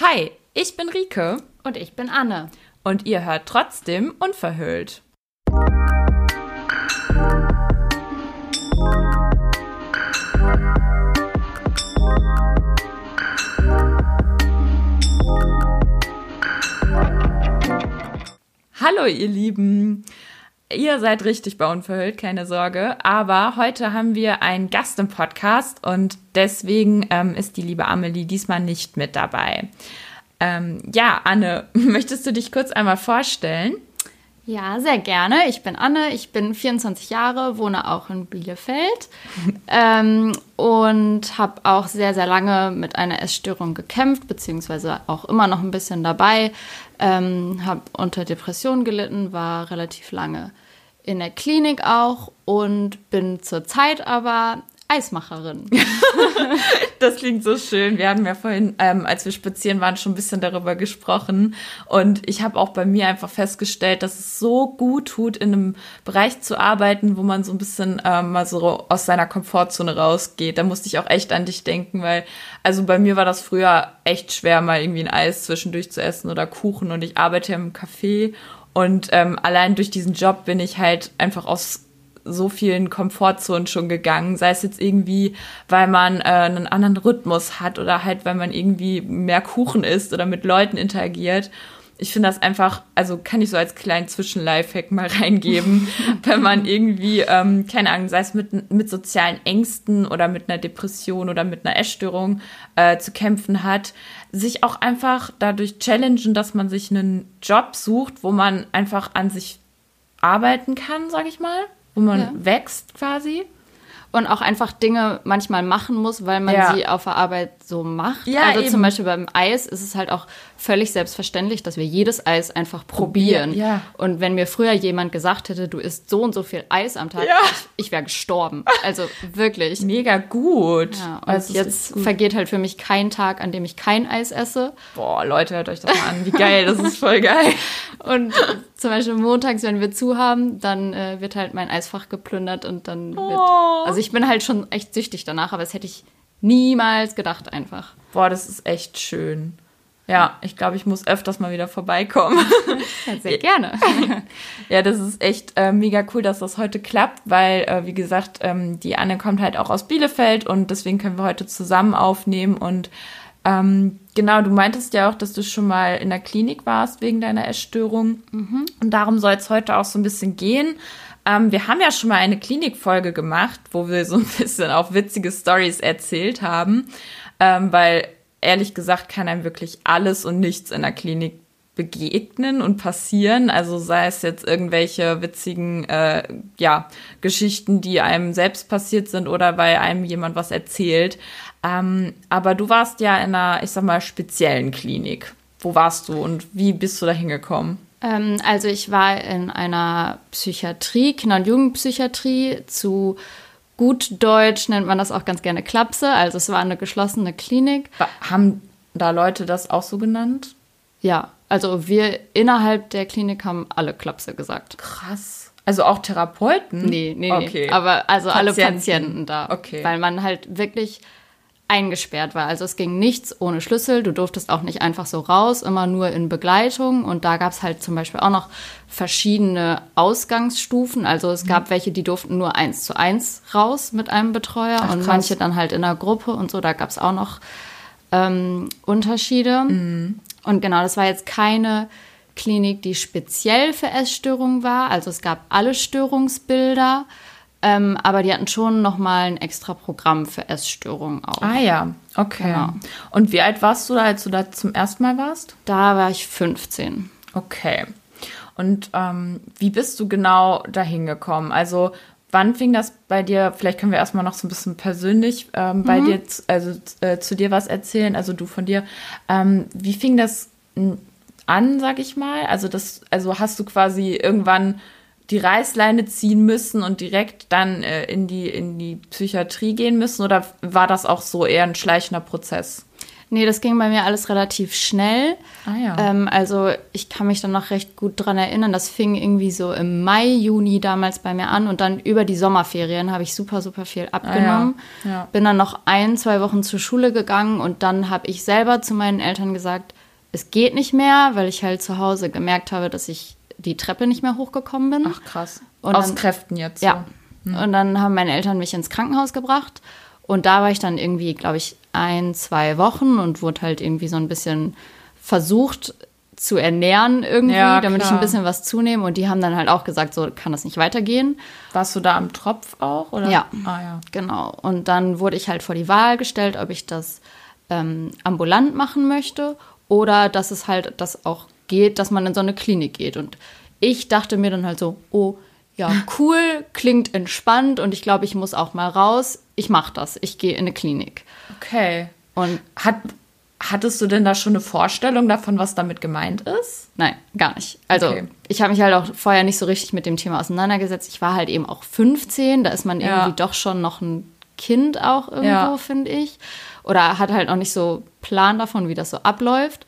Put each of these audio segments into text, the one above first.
Hi, ich bin Rike. Und ich bin Anne. Und ihr hört trotzdem unverhüllt. Hallo ihr Lieben. Ihr seid richtig bei Unverhüllt, keine Sorge. Aber heute haben wir einen Gast im Podcast und deswegen ähm, ist die liebe Amelie diesmal nicht mit dabei. Ähm, ja, Anne, möchtest du dich kurz einmal vorstellen? Ja, sehr gerne. Ich bin Anne, ich bin 24 Jahre, wohne auch in Bielefeld ähm, und habe auch sehr, sehr lange mit einer Essstörung gekämpft, beziehungsweise auch immer noch ein bisschen dabei. Ähm, habe unter Depressionen gelitten, war relativ lange in der Klinik auch und bin zurzeit aber Eismacherin. das klingt so schön. Wir hatten ja vorhin, ähm, als wir spazieren waren, schon ein bisschen darüber gesprochen. Und ich habe auch bei mir einfach festgestellt, dass es so gut tut, in einem Bereich zu arbeiten, wo man so ein bisschen ähm, mal so aus seiner Komfortzone rausgeht. Da musste ich auch echt an dich denken, weil, also bei mir war das früher echt schwer, mal irgendwie ein Eis zwischendurch zu essen oder Kuchen. Und ich arbeite im Café. Und ähm, allein durch diesen Job bin ich halt einfach aus so vielen Komfortzonen schon gegangen, sei es jetzt irgendwie, weil man äh, einen anderen Rhythmus hat oder halt, weil man irgendwie mehr Kuchen isst oder mit Leuten interagiert. Ich finde das einfach, also kann ich so als kleinen Zwischenlifehack mal reingeben, wenn man irgendwie, ähm, keine Ahnung, sei es mit, mit sozialen Ängsten oder mit einer Depression oder mit einer Essstörung äh, zu kämpfen hat, sich auch einfach dadurch challengen, dass man sich einen Job sucht, wo man einfach an sich arbeiten kann, sag ich mal wo man ja. wächst quasi. Und auch einfach Dinge manchmal machen muss, weil man ja. sie auf der Arbeit so macht. Ja, also eben. zum Beispiel beim Eis ist es halt auch völlig selbstverständlich, dass wir jedes Eis einfach probieren. Ja. Und wenn mir früher jemand gesagt hätte, du isst so und so viel Eis am Tag, ja. ich, ich wäre gestorben. Also wirklich. Mega gut. Ja, und also jetzt gut. vergeht halt für mich kein Tag, an dem ich kein Eis esse. Boah, Leute, hört euch das mal an. Wie geil, das ist voll geil. Und zum Beispiel montags, wenn wir zu haben, dann äh, wird halt mein Eisfach geplündert und dann wird. Oh. Also ich bin halt schon echt süchtig danach, aber das hätte ich niemals gedacht einfach. Boah, das ist echt schön. Ja, ich glaube, ich muss öfters mal wieder vorbeikommen. Sehr gerne. ja, das ist echt äh, mega cool, dass das heute klappt, weil, äh, wie gesagt, ähm, die Anne kommt halt auch aus Bielefeld und deswegen können wir heute zusammen aufnehmen. Und ähm, genau, du meintest ja auch, dass du schon mal in der Klinik warst wegen deiner Essstörung. Mhm. Und darum soll es heute auch so ein bisschen gehen. Ähm, wir haben ja schon mal eine Klinikfolge gemacht, wo wir so ein bisschen auch witzige Stories erzählt haben, ähm, weil ehrlich gesagt kann einem wirklich alles und nichts in der Klinik begegnen und passieren. Also sei es jetzt irgendwelche witzigen äh, ja, Geschichten, die einem selbst passiert sind oder weil einem jemand was erzählt. Ähm, aber du warst ja in einer, ich sag mal, speziellen Klinik. Wo warst du und wie bist du da hingekommen? Ähm, also ich war in einer Psychiatrie, Kinder- und Jugendpsychiatrie zu gut Deutsch nennt man das auch ganz gerne Klapse. Also es war eine geschlossene Klinik. Haben da Leute das auch so genannt? Ja, also wir innerhalb der Klinik haben alle Klapse gesagt. Krass. Also auch Therapeuten? Nee, nee, okay. nee. Aber also Patienten. alle Patienten da. Okay. Weil man halt wirklich eingesperrt war. Also es ging nichts ohne Schlüssel. Du durftest auch nicht einfach so raus, immer nur in Begleitung. Und da gab es halt zum Beispiel auch noch verschiedene Ausgangsstufen. Also es gab mhm. welche, die durften nur eins zu eins raus mit einem Betreuer Ach, und manche dann halt in einer Gruppe und so. Da gab es auch noch ähm, Unterschiede. Mhm. Und genau, das war jetzt keine Klinik, die speziell für Essstörungen war. Also es gab alle Störungsbilder. Ähm, aber die hatten schon nochmal ein extra Programm für Essstörungen auch. Ah ja, okay. Genau. Und wie alt warst du da, als du da zum ersten Mal warst? Da war ich 15. Okay. Und ähm, wie bist du genau dahin gekommen? Also wann fing das bei dir, vielleicht können wir erstmal noch so ein bisschen persönlich ähm, bei mhm. dir, also äh, zu dir was erzählen, also du von dir. Ähm, wie fing das an, sag ich mal? Also das, also hast du quasi irgendwann die Reißleine ziehen müssen und direkt dann äh, in, die, in die Psychiatrie gehen müssen? Oder war das auch so eher ein schleichender Prozess? Nee, das ging bei mir alles relativ schnell. Ah ja. Ähm, also ich kann mich dann noch recht gut dran erinnern. Das fing irgendwie so im Mai, Juni damals bei mir an und dann über die Sommerferien habe ich super, super viel abgenommen. Ah ja. Ja. Bin dann noch ein, zwei Wochen zur Schule gegangen und dann habe ich selber zu meinen Eltern gesagt, es geht nicht mehr, weil ich halt zu Hause gemerkt habe, dass ich die Treppe nicht mehr hochgekommen bin. Ach krass. Und Aus dann, Kräften jetzt. So. Ja. Hm. Und dann haben meine Eltern mich ins Krankenhaus gebracht. Und da war ich dann irgendwie, glaube ich, ein, zwei Wochen und wurde halt irgendwie so ein bisschen versucht zu ernähren irgendwie, ja, damit ich ein bisschen was zunehme. Und die haben dann halt auch gesagt, so kann das nicht weitergehen. Warst du da am Tropf auch? Oder? Ja. Ah, ja. Genau. Und dann wurde ich halt vor die Wahl gestellt, ob ich das ähm, ambulant machen möchte oder dass es halt das auch geht, dass man in so eine Klinik geht. Und ich dachte mir dann halt so, oh, ja, cool, klingt entspannt und ich glaube, ich muss auch mal raus. Ich mache das. Ich gehe in eine Klinik. Okay. Und hat, hattest du denn da schon eine Vorstellung davon, was damit gemeint ist? Nein, gar nicht. Also okay. ich habe mich halt auch vorher nicht so richtig mit dem Thema auseinandergesetzt. Ich war halt eben auch 15, da ist man ja. irgendwie doch schon noch ein Kind auch irgendwo, ja. finde ich. Oder hat halt noch nicht so Plan davon, wie das so abläuft.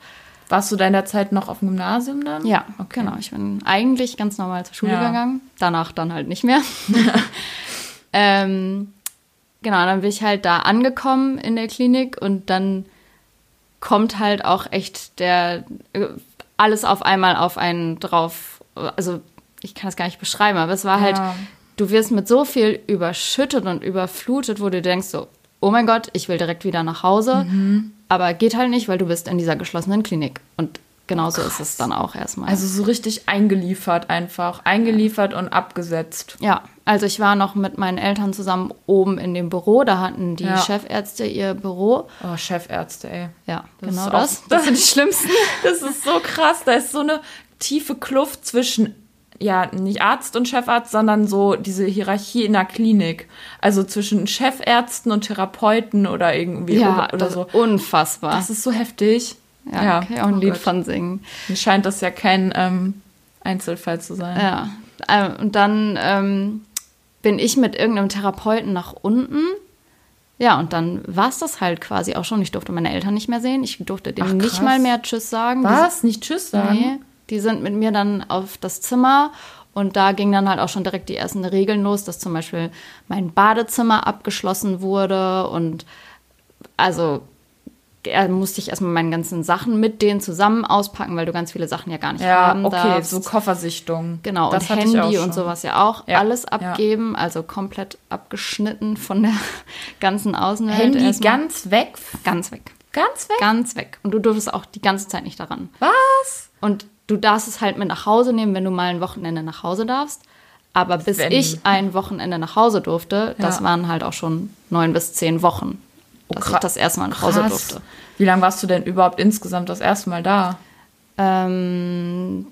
Warst du da in der Zeit noch auf dem Gymnasium dann? Ja, okay. genau. Ich bin eigentlich ganz normal zur Schule ja. gegangen. Danach dann halt nicht mehr. ähm, genau, dann bin ich halt da angekommen in der Klinik und dann kommt halt auch echt der alles auf einmal auf einen drauf. Also ich kann das gar nicht beschreiben, aber es war halt, ja. du wirst mit so viel überschüttet und überflutet, wo du denkst so, oh mein Gott, ich will direkt wieder nach Hause. Mhm. Aber geht halt nicht, weil du bist in dieser geschlossenen Klinik. Und genauso Krass. ist es dann auch erstmal. Also so richtig eingeliefert einfach. Eingeliefert und abgesetzt. Ja, also ich war noch mit meinen Eltern zusammen oben in dem Büro. Da hatten die ja. Chefärzte ihr Büro. Oh, Chefärzte, ey. Ja, das genau das. Das sind die schlimmsten. Das ist so krass. Da ist so eine tiefe Kluft zwischen ja, nicht Arzt und Chefarzt, sondern so diese Hierarchie in der Klinik. Also zwischen Chefärzten und Therapeuten oder irgendwie ja, oder, oder so. Unfassbar. Das ist so heftig. Ja, ja. ich auch ein oh Lied Gott. von singen. Mir scheint das ja kein ähm, Einzelfall zu sein. Ja. Ähm, und dann ähm, bin ich mit irgendeinem Therapeuten nach unten. Ja, und dann war es das halt quasi auch schon. Ich durfte meine Eltern nicht mehr sehen. Ich durfte denen Ach, nicht mal mehr Tschüss sagen. Was? Nicht Tschüss sagen? Nee. Die sind mit mir dann auf das Zimmer und da ging dann halt auch schon direkt die ersten Regeln los, dass zum Beispiel mein Badezimmer abgeschlossen wurde und also er musste ich erstmal meine ganzen Sachen mit denen zusammen auspacken, weil du ganz viele Sachen ja gar nicht ja, haben okay, darfst. so Koffersichtung. Genau, das und Handy und sowas ja auch. Ja, alles abgeben, ja. also komplett abgeschnitten von der ganzen Außenwelt. Handy erstmal. ganz weg? Ganz weg. Ganz weg? Ganz weg. Und du durftest auch die ganze Zeit nicht daran. Was? Und du darfst es halt mit nach Hause nehmen, wenn du mal ein Wochenende nach Hause darfst. Aber bis wenn. ich ein Wochenende nach Hause durfte, ja. das waren halt auch schon neun bis zehn Wochen, oh, dass ich das erste Mal nach Hause krass. durfte. Wie lange warst du denn überhaupt insgesamt das erste Mal da? Ähm,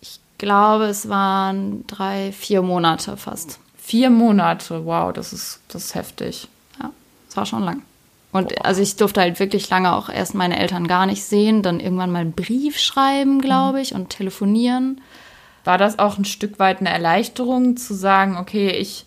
ich glaube, es waren drei, vier Monate fast. Vier Monate, wow, das ist, das ist heftig. Ja, es war schon lang. Und Boah. also ich durfte halt wirklich lange auch erst meine Eltern gar nicht sehen, dann irgendwann mal einen Brief schreiben, glaube mhm. ich, und telefonieren. War das auch ein Stück weit eine Erleichterung zu sagen, okay, ich,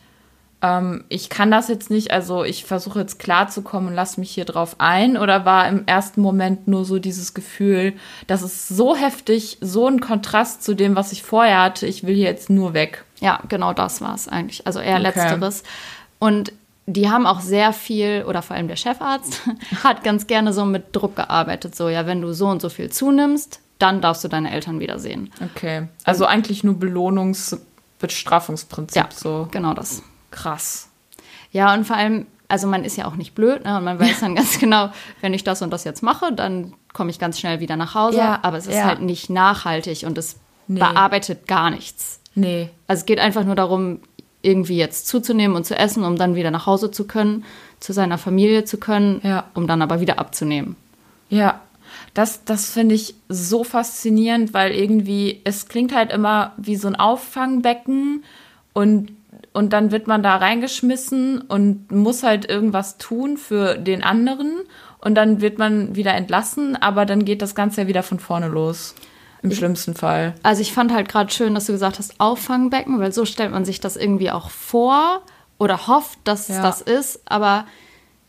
ähm, ich kann das jetzt nicht, also ich versuche jetzt klarzukommen und lasse mich hier drauf ein? Oder war im ersten Moment nur so dieses Gefühl, das ist so heftig, so ein Kontrast zu dem, was ich vorher hatte, ich will hier jetzt nur weg? Ja, genau das war es eigentlich. Also eher okay. letzteres. Und die haben auch sehr viel, oder vor allem der Chefarzt, hat ganz gerne so mit Druck gearbeitet. So, ja, wenn du so und so viel zunimmst, dann darfst du deine Eltern wiedersehen. Okay. Also eigentlich nur Belohnungs-Bestrafungsprinzip. Ja, so. genau das. Krass. Ja, und vor allem, also man ist ja auch nicht blöd, ne? Und man weiß dann ganz genau, wenn ich das und das jetzt mache, dann komme ich ganz schnell wieder nach Hause. Ja, aber es ist ja. halt nicht nachhaltig und es nee. bearbeitet gar nichts. Nee. Also es geht einfach nur darum, irgendwie jetzt zuzunehmen und zu essen, um dann wieder nach Hause zu können, zu seiner Familie zu können, ja. um dann aber wieder abzunehmen. Ja, das, das finde ich so faszinierend, weil irgendwie, es klingt halt immer wie so ein Auffangbecken und, und dann wird man da reingeschmissen und muss halt irgendwas tun für den anderen und dann wird man wieder entlassen, aber dann geht das Ganze ja wieder von vorne los. Im schlimmsten Fall. Also ich fand halt gerade schön, dass du gesagt hast, Auffangbecken, weil so stellt man sich das irgendwie auch vor oder hofft, dass ja. es das ist. Aber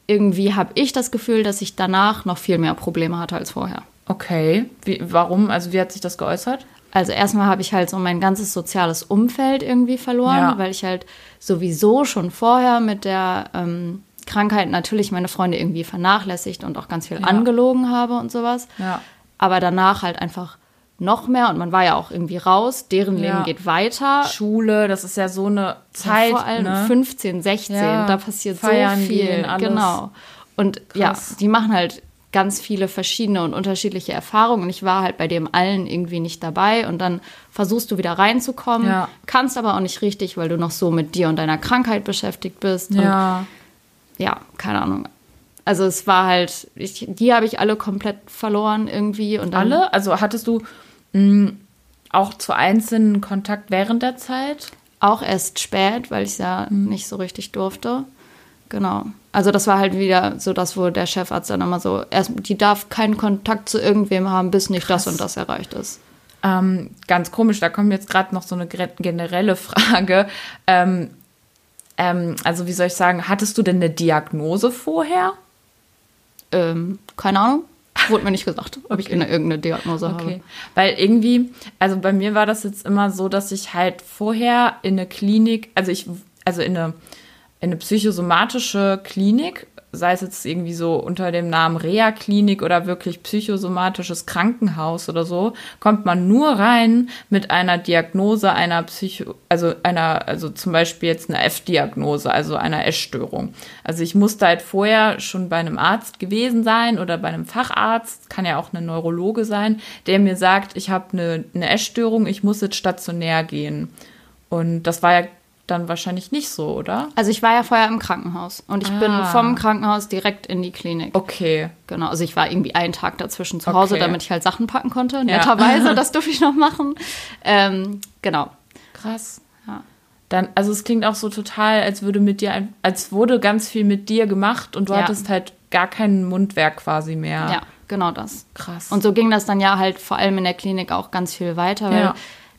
irgendwie habe ich das Gefühl, dass ich danach noch viel mehr Probleme hatte als vorher. Okay. Wie, warum? Also wie hat sich das geäußert? Also erstmal habe ich halt so mein ganzes soziales Umfeld irgendwie verloren, ja. weil ich halt sowieso schon vorher mit der ähm, Krankheit natürlich meine Freunde irgendwie vernachlässigt und auch ganz viel ja. angelogen habe und sowas. Ja. Aber danach halt einfach noch mehr und man war ja auch irgendwie raus, deren Leben geht weiter. Schule, das ist ja so eine Zeit. Ja, vor allem ne? 15, 16, da passiert Feiern so viel. Genau. Und Krass. ja, die machen halt ganz viele verschiedene und unterschiedliche Erfahrungen. Und ich war halt bei dem allen irgendwie nicht dabei. Und dann versuchst du wieder reinzukommen, ja. kannst aber auch nicht richtig, weil du noch so mit dir und deiner Krankheit beschäftigt bist. Ja. Und ja, keine Ahnung. Also es war halt, ich, die habe ich alle komplett verloren irgendwie. Und alle? Also hattest du auch zu einzelnen Kontakt während der Zeit? Auch erst spät, weil ich ja nicht so richtig durfte. Genau. Also das war halt wieder so das, wo der Chefarzt dann immer so, erst, die darf keinen Kontakt zu irgendwem haben, bis nicht Krass. das und das erreicht ist. Ähm, ganz komisch, da kommt jetzt gerade noch so eine generelle Frage. Ähm, ähm, also wie soll ich sagen, hattest du denn eine Diagnose vorher? Ähm, keine Ahnung. Wurde mir nicht gesagt, ob okay. ich eine, irgendeine Diagnose okay. habe. Weil irgendwie, also bei mir war das jetzt immer so, dass ich halt vorher in eine Klinik, also ich, also in eine in eine psychosomatische Klinik, sei es jetzt irgendwie so unter dem Namen Reha-Klinik oder wirklich psychosomatisches Krankenhaus oder so, kommt man nur rein mit einer Diagnose einer Psycho, also einer, also zum Beispiel jetzt eine F-Diagnose, also einer Essstörung. Also ich musste halt vorher schon bei einem Arzt gewesen sein oder bei einem Facharzt, kann ja auch eine Neurologe sein, der mir sagt, ich habe eine, eine Essstörung, ich muss jetzt stationär gehen. Und das war ja dann wahrscheinlich nicht so, oder? Also ich war ja vorher im Krankenhaus und ich ah. bin vom Krankenhaus direkt in die Klinik. Okay. Genau, also ich war irgendwie einen Tag dazwischen zu Hause, okay. damit ich halt Sachen packen konnte. Ja. Netterweise, das durfte ich noch machen. Ähm, genau. Krass. Ja. Dann, also es klingt auch so total, als würde mit dir, ein, als wurde ganz viel mit dir gemacht und du ja. hattest halt gar kein Mundwerk quasi mehr. Ja, genau das. Krass. Und so ging das dann ja halt vor allem in der Klinik auch ganz viel weiter, weil ja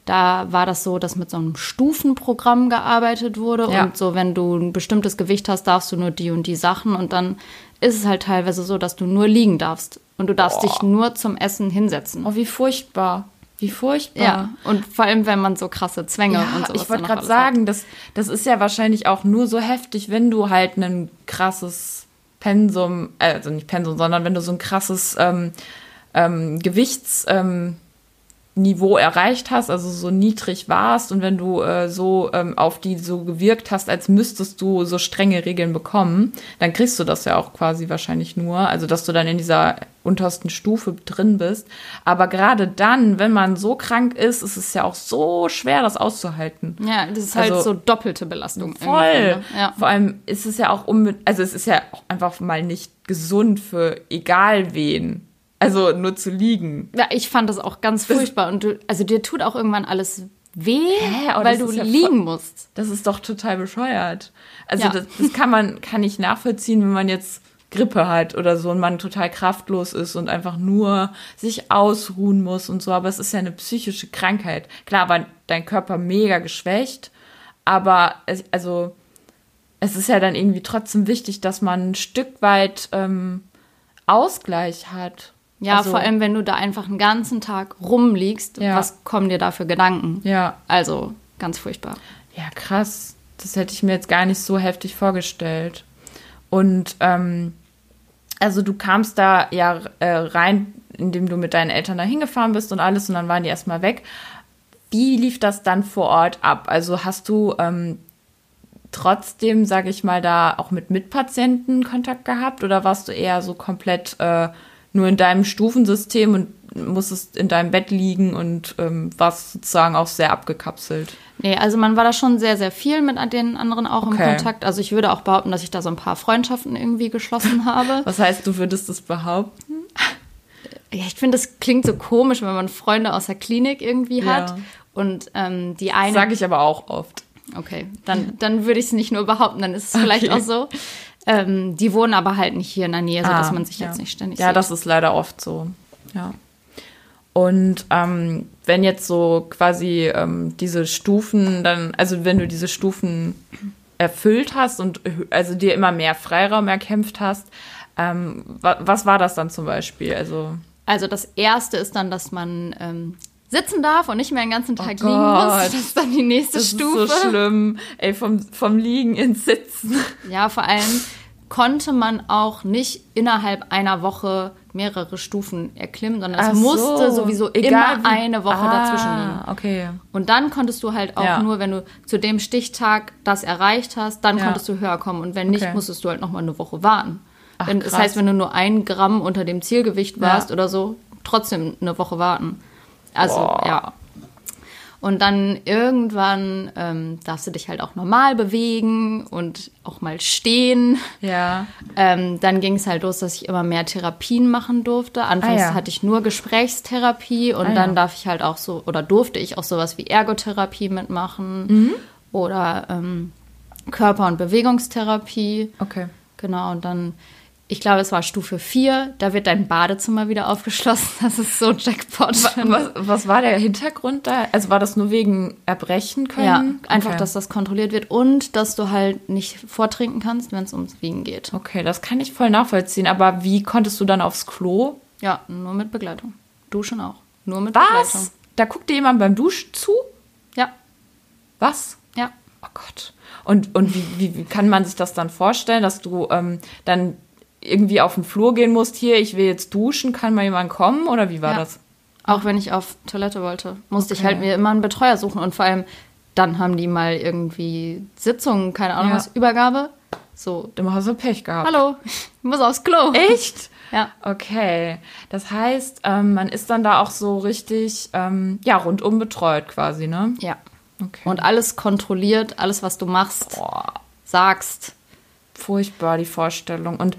da war das so, dass mit so einem Stufenprogramm gearbeitet wurde. Ja. Und so, wenn du ein bestimmtes Gewicht hast, darfst du nur die und die Sachen. Und dann ist es halt teilweise so, dass du nur liegen darfst. Und du darfst Boah. dich nur zum Essen hinsetzen. Oh, wie furchtbar. Wie furchtbar. Ja, und vor allem, wenn man so krasse Zwänge ja, und sowas Ich wollte gerade sagen, das, das ist ja wahrscheinlich auch nur so heftig, wenn du halt ein krasses Pensum, äh, also nicht Pensum, sondern wenn du so ein krasses ähm, ähm, Gewichts. Ähm, Niveau erreicht hast, also so niedrig warst und wenn du äh, so ähm, auf die so gewirkt hast, als müsstest du so strenge Regeln bekommen, dann kriegst du das ja auch quasi wahrscheinlich nur, also dass du dann in dieser untersten Stufe drin bist. Aber gerade dann, wenn man so krank ist, ist es ja auch so schwer, das auszuhalten. Ja, das ist halt also, so doppelte Belastung. Voll. Ne? Ja. Vor allem ist es ja auch um, also es ist ja auch einfach mal nicht gesund für egal wen also nur zu liegen. Ja, ich fand das auch ganz furchtbar. Und du, also dir tut auch irgendwann alles weh, Hä, weil du ja liegen musst. Das ist doch total bescheuert. Also ja. das, das, kann man, kann ich nachvollziehen, wenn man jetzt Grippe hat oder so und man total kraftlos ist und einfach nur sich ausruhen muss und so. Aber es ist ja eine psychische Krankheit. Klar war dein Körper mega geschwächt, aber es, also es ist ja dann irgendwie trotzdem wichtig, dass man ein Stück weit ähm, Ausgleich hat. Ja, also, vor allem, wenn du da einfach einen ganzen Tag rumliegst, ja. was kommen dir da für Gedanken? Ja. Also, ganz furchtbar. Ja, krass. Das hätte ich mir jetzt gar nicht so heftig vorgestellt. Und ähm, also du kamst da ja äh, rein, indem du mit deinen Eltern da hingefahren bist und alles und dann waren die erstmal weg. Wie lief das dann vor Ort ab? Also hast du ähm, trotzdem, sage ich mal, da auch mit Mitpatienten Kontakt gehabt oder warst du eher so komplett äh, nur in deinem Stufensystem und musstest in deinem Bett liegen und ähm, warst sozusagen auch sehr abgekapselt. Nee, also man war da schon sehr, sehr viel mit den anderen auch okay. im Kontakt. Also ich würde auch behaupten, dass ich da so ein paar Freundschaften irgendwie geschlossen habe. Was heißt, du würdest das behaupten? Ja, ich finde, das klingt so komisch, wenn man Freunde aus der Klinik irgendwie hat. Ja. Und ähm, die eine. Sage ich aber auch oft. Okay, dann, dann würde ich es nicht nur behaupten, dann ist es vielleicht okay. auch so. Ähm, die wohnen aber halt nicht hier in der Nähe, sodass ah, man sich ja. jetzt nicht ständig Ja, sieht. das ist leider oft so. Ja. Und ähm, wenn jetzt so quasi ähm, diese Stufen dann, also wenn du diese Stufen erfüllt hast und also dir immer mehr Freiraum erkämpft hast. Ähm, was war das dann zum Beispiel? Also, also das erste ist dann, dass man ähm, sitzen darf und nicht mehr den ganzen Tag oh liegen muss. Das ist dann die nächste das Stufe. Das ist so schlimm. Ey, vom, vom Liegen ins Sitzen. Ja, vor allem konnte man auch nicht innerhalb einer Woche mehrere Stufen erklimmen, sondern es Ach musste so. sowieso Egal, immer eine Woche ah, dazwischen liegen. Okay. Und dann konntest du halt auch ja. nur, wenn du zu dem Stichtag das erreicht hast, dann ja. konntest du höher kommen. Und wenn nicht, okay. musstest du halt noch mal eine Woche warten. Ach, wenn, das heißt, wenn du nur ein Gramm unter dem Zielgewicht warst ja. oder so, trotzdem eine Woche warten. Also, Boah. ja. Und dann irgendwann ähm, darfst du dich halt auch normal bewegen und auch mal stehen. Ja. Ähm, dann ging es halt los, dass ich immer mehr Therapien machen durfte. Anfangs ah, ja. hatte ich nur Gesprächstherapie und ah, dann ja. darf ich halt auch so, oder durfte ich auch sowas wie Ergotherapie mitmachen mhm. oder ähm, Körper- und Bewegungstherapie. Okay. Genau, und dann ich glaube, es war Stufe 4, da wird dein Badezimmer wieder aufgeschlossen. Das ist so Jackpot. Was, was war der Hintergrund da? Also war das nur wegen Erbrechen können? Ja, einfach, okay. dass das kontrolliert wird und dass du halt nicht vortrinken kannst, wenn es ums Wiegen geht. Okay, das kann ich voll nachvollziehen. Aber wie konntest du dann aufs Klo? Ja, nur mit Begleitung. Duschen auch. Nur mit Was? Begleitung. Da guckt dir jemand beim Duschen zu? Ja. Was? Ja. Oh Gott. Und, und wie, wie, wie kann man sich das dann vorstellen, dass du ähm, dann irgendwie auf den Flur gehen musst, hier, ich will jetzt duschen, kann mal jemand kommen oder wie war ja. das? Auch wenn ich auf Toilette wollte, musste okay. ich halt mir immer einen Betreuer suchen und vor allem dann haben die mal irgendwie Sitzungen, keine Ahnung ja. was, Übergabe. So. Du hast so Pech gehabt. Hallo, ich muss aufs Klo. Echt? Ja. Okay. Das heißt, ähm, man ist dann da auch so richtig, ähm, ja, rundum betreut quasi, ne? Ja. Okay. Und alles kontrolliert, alles, was du machst, Boah. sagst. Furchtbar, die Vorstellung. Und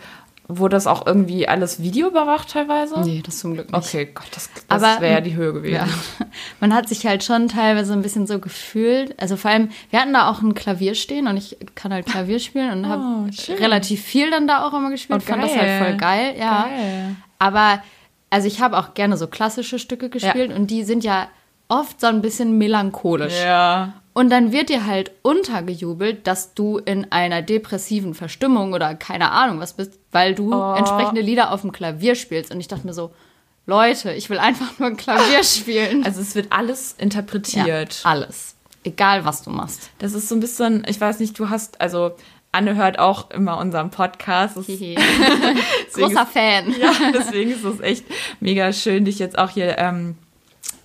Wurde das auch irgendwie alles Video überwacht teilweise? Nee, das zum Glück nicht. Okay, Gott, das, das wäre ja die Höhe gewesen. Ja. Man hat sich halt schon teilweise ein bisschen so gefühlt. Also vor allem, wir hatten da auch ein Klavier stehen und ich kann halt Klavier spielen und oh, habe relativ viel dann da auch immer gespielt. Oh, fand das halt voll geil, ja. Geil. Aber also ich habe auch gerne so klassische Stücke gespielt ja. und die sind ja oft so ein bisschen melancholisch. Ja. Und dann wird dir halt untergejubelt, dass du in einer depressiven Verstimmung oder keine Ahnung was bist, weil du oh. entsprechende Lieder auf dem Klavier spielst. Und ich dachte mir so, Leute, ich will einfach nur ein Klavier spielen. Also es wird alles interpretiert. Ja, alles. Egal, was du machst. Das ist so ein bisschen, ich weiß nicht, du hast, also Anne hört auch immer unseren Podcast. Großer Fan. Ja, deswegen ist es echt mega schön, dich jetzt auch hier ähm,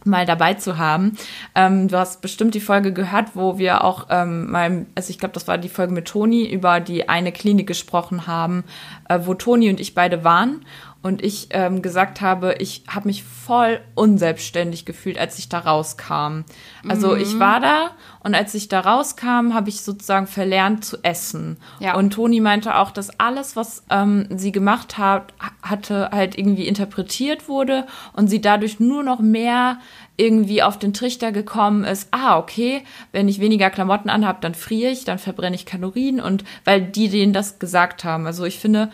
mal dabei zu haben. Ähm, du hast bestimmt die Folge gehört, wo wir auch ähm, mal, also ich glaube, das war die Folge mit Toni, über die eine Klinik gesprochen haben, äh, wo Toni und ich beide waren und ich ähm, gesagt habe, ich habe mich voll unselbstständig gefühlt, als ich da rauskam. Also mhm. ich war da und als ich da rauskam, habe ich sozusagen verlernt zu essen. Ja. Und Toni meinte auch, dass alles, was ähm, sie gemacht hat, hatte, halt irgendwie interpretiert wurde und sie dadurch nur noch mehr irgendwie auf den Trichter gekommen ist, ah, okay, wenn ich weniger Klamotten anhabe, dann friere ich, dann verbrenne ich Kalorien und weil die denen das gesagt haben. Also ich finde,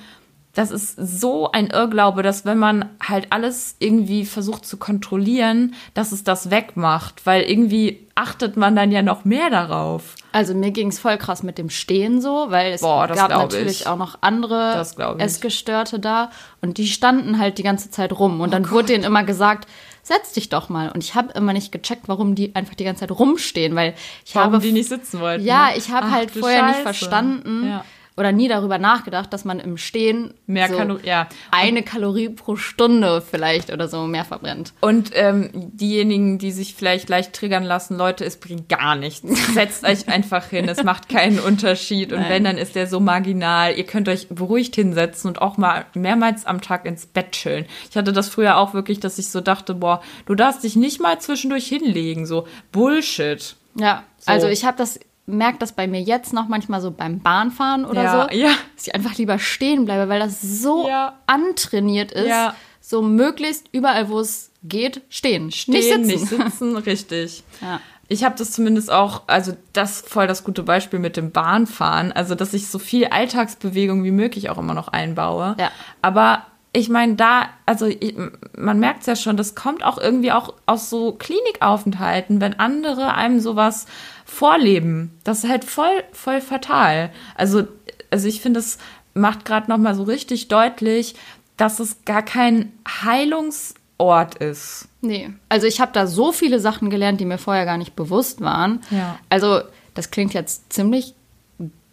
das ist so ein Irrglaube, dass wenn man halt alles irgendwie versucht zu kontrollieren, dass es das wegmacht, weil irgendwie achtet man dann ja noch mehr darauf. Also mir ging es voll krass mit dem Stehen so, weil es Boah, gab natürlich ich. auch noch andere Essgestörte da und die standen halt die ganze Zeit rum und oh dann Gott. wurde denen immer gesagt, setz dich doch mal. Und ich habe immer nicht gecheckt, warum die einfach die ganze Zeit rumstehen, weil ich warum habe die nicht sitzen wollten. Ja, ich habe halt vorher Scheiße. nicht verstanden. Ja oder nie darüber nachgedacht, dass man im Stehen mehr so Kalor ja. eine Kalorie pro Stunde vielleicht oder so mehr verbrennt. Und ähm, diejenigen, die sich vielleicht leicht triggern lassen, Leute, es bringt gar nichts. Setzt euch einfach hin, es macht keinen Unterschied. Und Nein. wenn, dann ist der so marginal. Ihr könnt euch beruhigt hinsetzen und auch mal mehrmals am Tag ins Bett chillen. Ich hatte das früher auch wirklich, dass ich so dachte, boah, du darfst dich nicht mal zwischendurch hinlegen. So Bullshit. Ja, so. also ich habe das merke das bei mir jetzt noch manchmal so beim Bahnfahren oder ja, so, ja. dass ich einfach lieber stehen bleibe, weil das so ja. antrainiert ist, ja. so möglichst überall, wo es geht, stehen. Stehen, nicht sitzen. Nicht sitzen richtig. Ja. Ich habe das zumindest auch, also das voll das gute Beispiel mit dem Bahnfahren, also dass ich so viel Alltagsbewegung wie möglich auch immer noch einbaue. Ja. Aber ich meine, da, also ich, man merkt es ja schon, das kommt auch irgendwie auch aus so Klinikaufenthalten, wenn andere einem sowas vorleben. Das ist halt voll, voll fatal. Also, also ich finde, es macht gerade nochmal so richtig deutlich, dass es gar kein Heilungsort ist. Nee, also ich habe da so viele Sachen gelernt, die mir vorher gar nicht bewusst waren. Ja. Also, das klingt jetzt ziemlich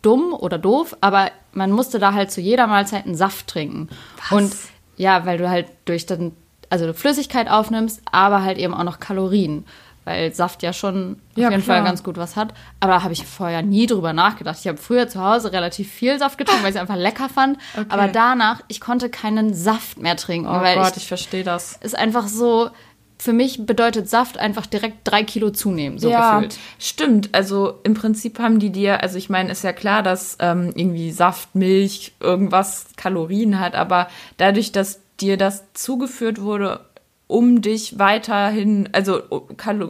dumm oder doof, aber man musste da halt zu jeder Mahlzeit einen Saft trinken. Was? Und ja, weil du halt durch dann, also Flüssigkeit aufnimmst, aber halt eben auch noch Kalorien. Weil Saft ja schon ja, auf jeden klar. Fall ganz gut was hat. Aber da habe ich vorher nie drüber nachgedacht. Ich habe früher zu Hause relativ viel Saft getrunken, weil ich es einfach lecker fand. Okay. Aber danach, ich konnte keinen Saft mehr trinken. Oh weil Gott, ich, ich verstehe das. Ist einfach so, für mich bedeutet Saft einfach direkt drei Kilo zunehmen, so ja, gefühlt. Stimmt. Also im Prinzip haben die dir, also ich meine, ist ja klar, dass ähm, irgendwie Saft, Milch, irgendwas Kalorien hat, aber dadurch, dass dir das zugeführt wurde, um dich weiterhin, also,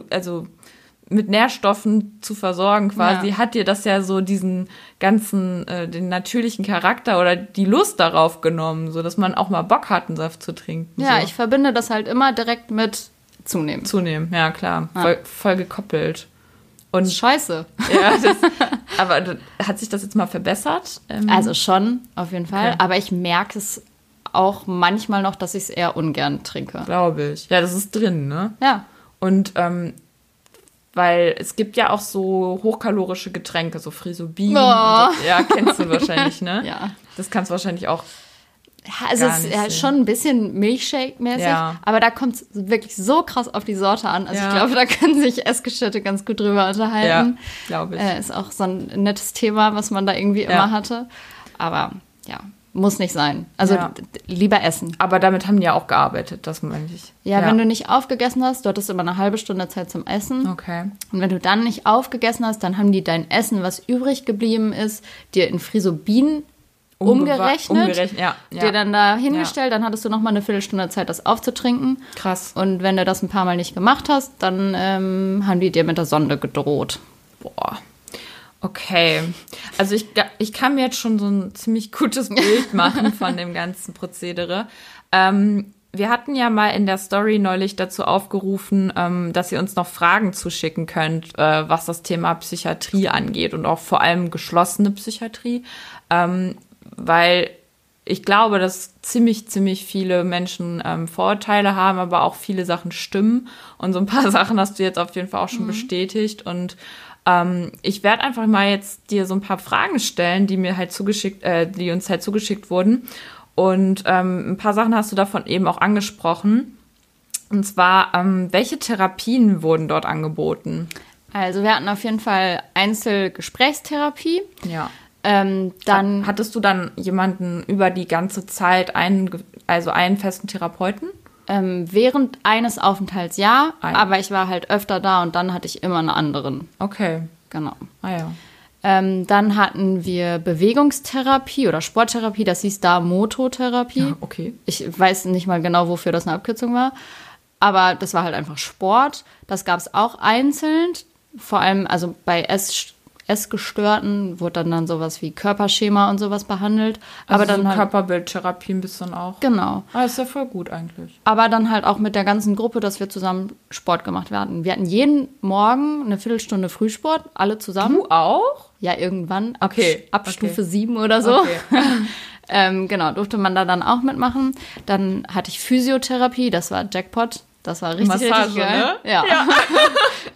also mit Nährstoffen zu versorgen quasi, ja. hat dir das ja so diesen ganzen, äh, den natürlichen Charakter oder die Lust darauf genommen, so dass man auch mal Bock hat, einen Saft zu trinken. Ja, so. ich verbinde das halt immer direkt mit zunehmen. Zunehmen, ja klar. Ja. Voll, voll, gekoppelt. Und Scheiße. Ja, das, aber hat sich das jetzt mal verbessert? Ähm, also schon, auf jeden Fall. Okay. Aber ich merke es auch manchmal noch, dass ich es eher ungern trinke. Glaube ich. Ja, das ist drin, ne? Ja. Und ähm, weil es gibt ja auch so hochkalorische Getränke, so Frisobin. Oh. So, ja, kennst du wahrscheinlich, ne? ja. Das kannst du wahrscheinlich auch ja, also es ist ja schon ein bisschen Milchshake-mäßig, ja. aber da kommt es wirklich so krass auf die Sorte an. Also ja. ich glaube, da können sich Essgeschirte ganz gut drüber unterhalten. Ja, glaube ich. Äh, ist auch so ein nettes Thema, was man da irgendwie immer hatte. Aber ja, muss nicht sein. Also lieber essen. Aber damit haben die ja auch gearbeitet, das meine ich. Ja, wenn du nicht aufgegessen hast, du hattest immer eine halbe Stunde Zeit zum Essen. Okay. Und wenn du dann nicht aufgegessen hast, dann haben die dein Essen, was übrig geblieben ist, dir in Frisobin umgerechnet, umgerechnet ja, ja. dir dann da hingestellt, ja. dann hattest du noch mal eine Viertelstunde Zeit, das aufzutrinken. Krass. Und wenn du das ein paar Mal nicht gemacht hast, dann ähm, haben die dir mit der Sonde gedroht. Boah. Okay. Also ich, ich kann mir jetzt schon so ein ziemlich gutes Bild machen von dem ganzen Prozedere. Ähm, wir hatten ja mal in der Story neulich dazu aufgerufen, ähm, dass ihr uns noch Fragen zuschicken könnt, äh, was das Thema Psychiatrie angeht und auch vor allem geschlossene Psychiatrie. Ähm, weil ich glaube, dass ziemlich, ziemlich viele Menschen ähm, Vorurteile haben, aber auch viele Sachen stimmen. Und so ein paar Sachen hast du jetzt auf jeden Fall auch schon mhm. bestätigt. Und ähm, ich werde einfach mal jetzt dir so ein paar Fragen stellen, die mir halt zugeschickt, äh, die uns halt zugeschickt wurden. Und ähm, ein paar Sachen hast du davon eben auch angesprochen. Und zwar, ähm, welche Therapien wurden dort angeboten? Also wir hatten auf jeden Fall Einzelgesprächstherapie. Ja. Ähm, dann hattest du dann jemanden über die ganze Zeit einen, also einen festen Therapeuten? Ähm, während eines Aufenthalts ja, Ein. aber ich war halt öfter da und dann hatte ich immer einen anderen. Okay. Genau. Ah ja. Ähm, dann hatten wir Bewegungstherapie oder Sporttherapie, das hieß da Mototherapie. Ja, okay. Ich weiß nicht mal genau, wofür das eine Abkürzung war. Aber das war halt einfach Sport. Das gab es auch einzeln. Vor allem, also bei S Essgestörten wurde dann, dann sowas wie Körperschema und sowas behandelt. Also aber dann so halt, Körperbildtherapie ein bisschen auch. Genau. Ah, ist ja voll gut eigentlich. Aber dann halt auch mit der ganzen Gruppe, dass wir zusammen Sport gemacht werden. Wir hatten jeden Morgen eine Viertelstunde Frühsport, alle zusammen. Du auch? Ja, irgendwann. Okay. Ab, ab okay. Stufe 7 oder so. Okay. ähm, genau, durfte man da dann auch mitmachen. Dann hatte ich Physiotherapie, das war Jackpot. Das war richtig, Massage, richtig geil. Ne? Ja. ja.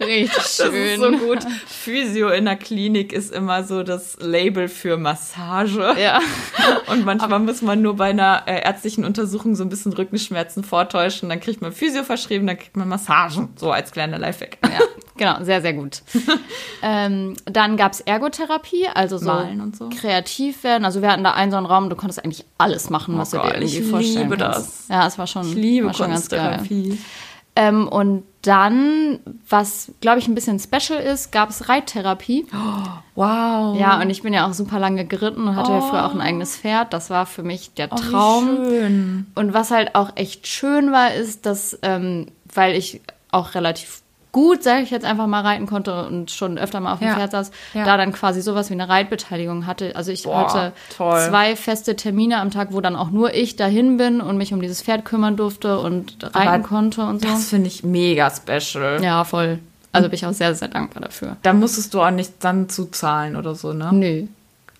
richtig schön. Das ist so gut. Physio in der Klinik ist immer so das Label für Massage. Ja. Und manchmal Aber muss man nur bei einer äh, ärztlichen Untersuchung so ein bisschen Rückenschmerzen vortäuschen. Dann kriegt man Physio verschrieben, dann kriegt man Massagen. So als kleiner Lifehack. Ja, genau. Sehr, sehr gut. ähm, dann gab es Ergotherapie, also so, so, kreativ werden. Also wir hatten da einen so einen Raum, du konntest eigentlich alles machen, was oh du dir irgendwie vorstellen liebe kannst. das. Ja, es war schon, ich liebe war schon ganz geil. Ähm, und dann, was glaube ich ein bisschen special ist, gab es Reittherapie. Oh, wow. Ja, und ich bin ja auch super lange geritten und hatte oh. ja früher auch ein eigenes Pferd. Das war für mich der Traum. Oh, schön. Und was halt auch echt schön war, ist, dass, ähm, weil ich auch relativ gut, sage ich jetzt einfach mal, reiten konnte und schon öfter mal auf dem ja. Pferd saß, ja. da dann quasi sowas wie eine Reitbeteiligung hatte. Also ich Boah, hatte toll. zwei feste Termine am Tag, wo dann auch nur ich dahin bin und mich um dieses Pferd kümmern durfte und reiten Aber konnte und so. Das finde ich mega special. Ja, voll. Also bin ich auch sehr, sehr dankbar dafür. Da musstest du auch nicht dann zuzahlen oder so, ne? Nö.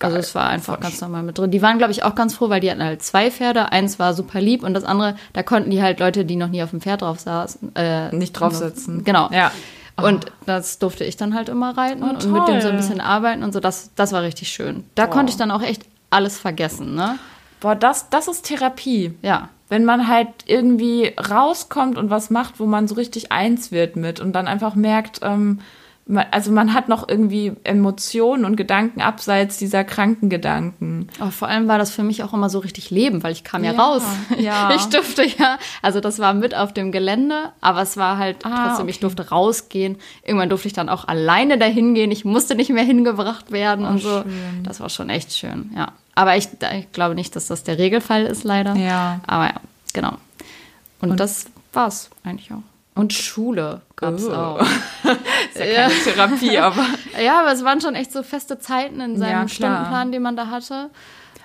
Also es war einfach ganz normal mit drin. Die waren, glaube ich, auch ganz froh, weil die hatten halt zwei Pferde. Eins war super lieb und das andere, da konnten die halt Leute, die noch nie auf dem Pferd drauf saßen, äh, nicht draufsetzen. Genau. Ja. Und das durfte ich dann halt immer reiten oh, und mit dem so ein bisschen arbeiten und so. Das, das war richtig schön. Da Boah. konnte ich dann auch echt alles vergessen, ne? Boah, das, das ist Therapie. Ja. Wenn man halt irgendwie rauskommt und was macht, wo man so richtig eins wird mit und dann einfach merkt, ähm, also man hat noch irgendwie Emotionen und Gedanken abseits dieser kranken Gedanken. Aber vor allem war das für mich auch immer so richtig Leben, weil ich kam ja, ja raus. Ja. Ich durfte ja, also das war mit auf dem Gelände, aber es war halt ah, trotzdem, okay. ich durfte rausgehen. Irgendwann durfte ich dann auch alleine dahin gehen. Ich musste nicht mehr hingebracht werden oh, und so. Schön. Das war schon echt schön, ja. Aber ich, ich, glaube nicht, dass das der Regelfall ist, leider. Ja. Aber ja, genau. Und, und das war's eigentlich auch. Und Schule gab es oh. auch. ist ja keine ja. Therapie, aber. ja, aber es waren schon echt so feste Zeiten in seinem ja, Stundenplan, den man da hatte.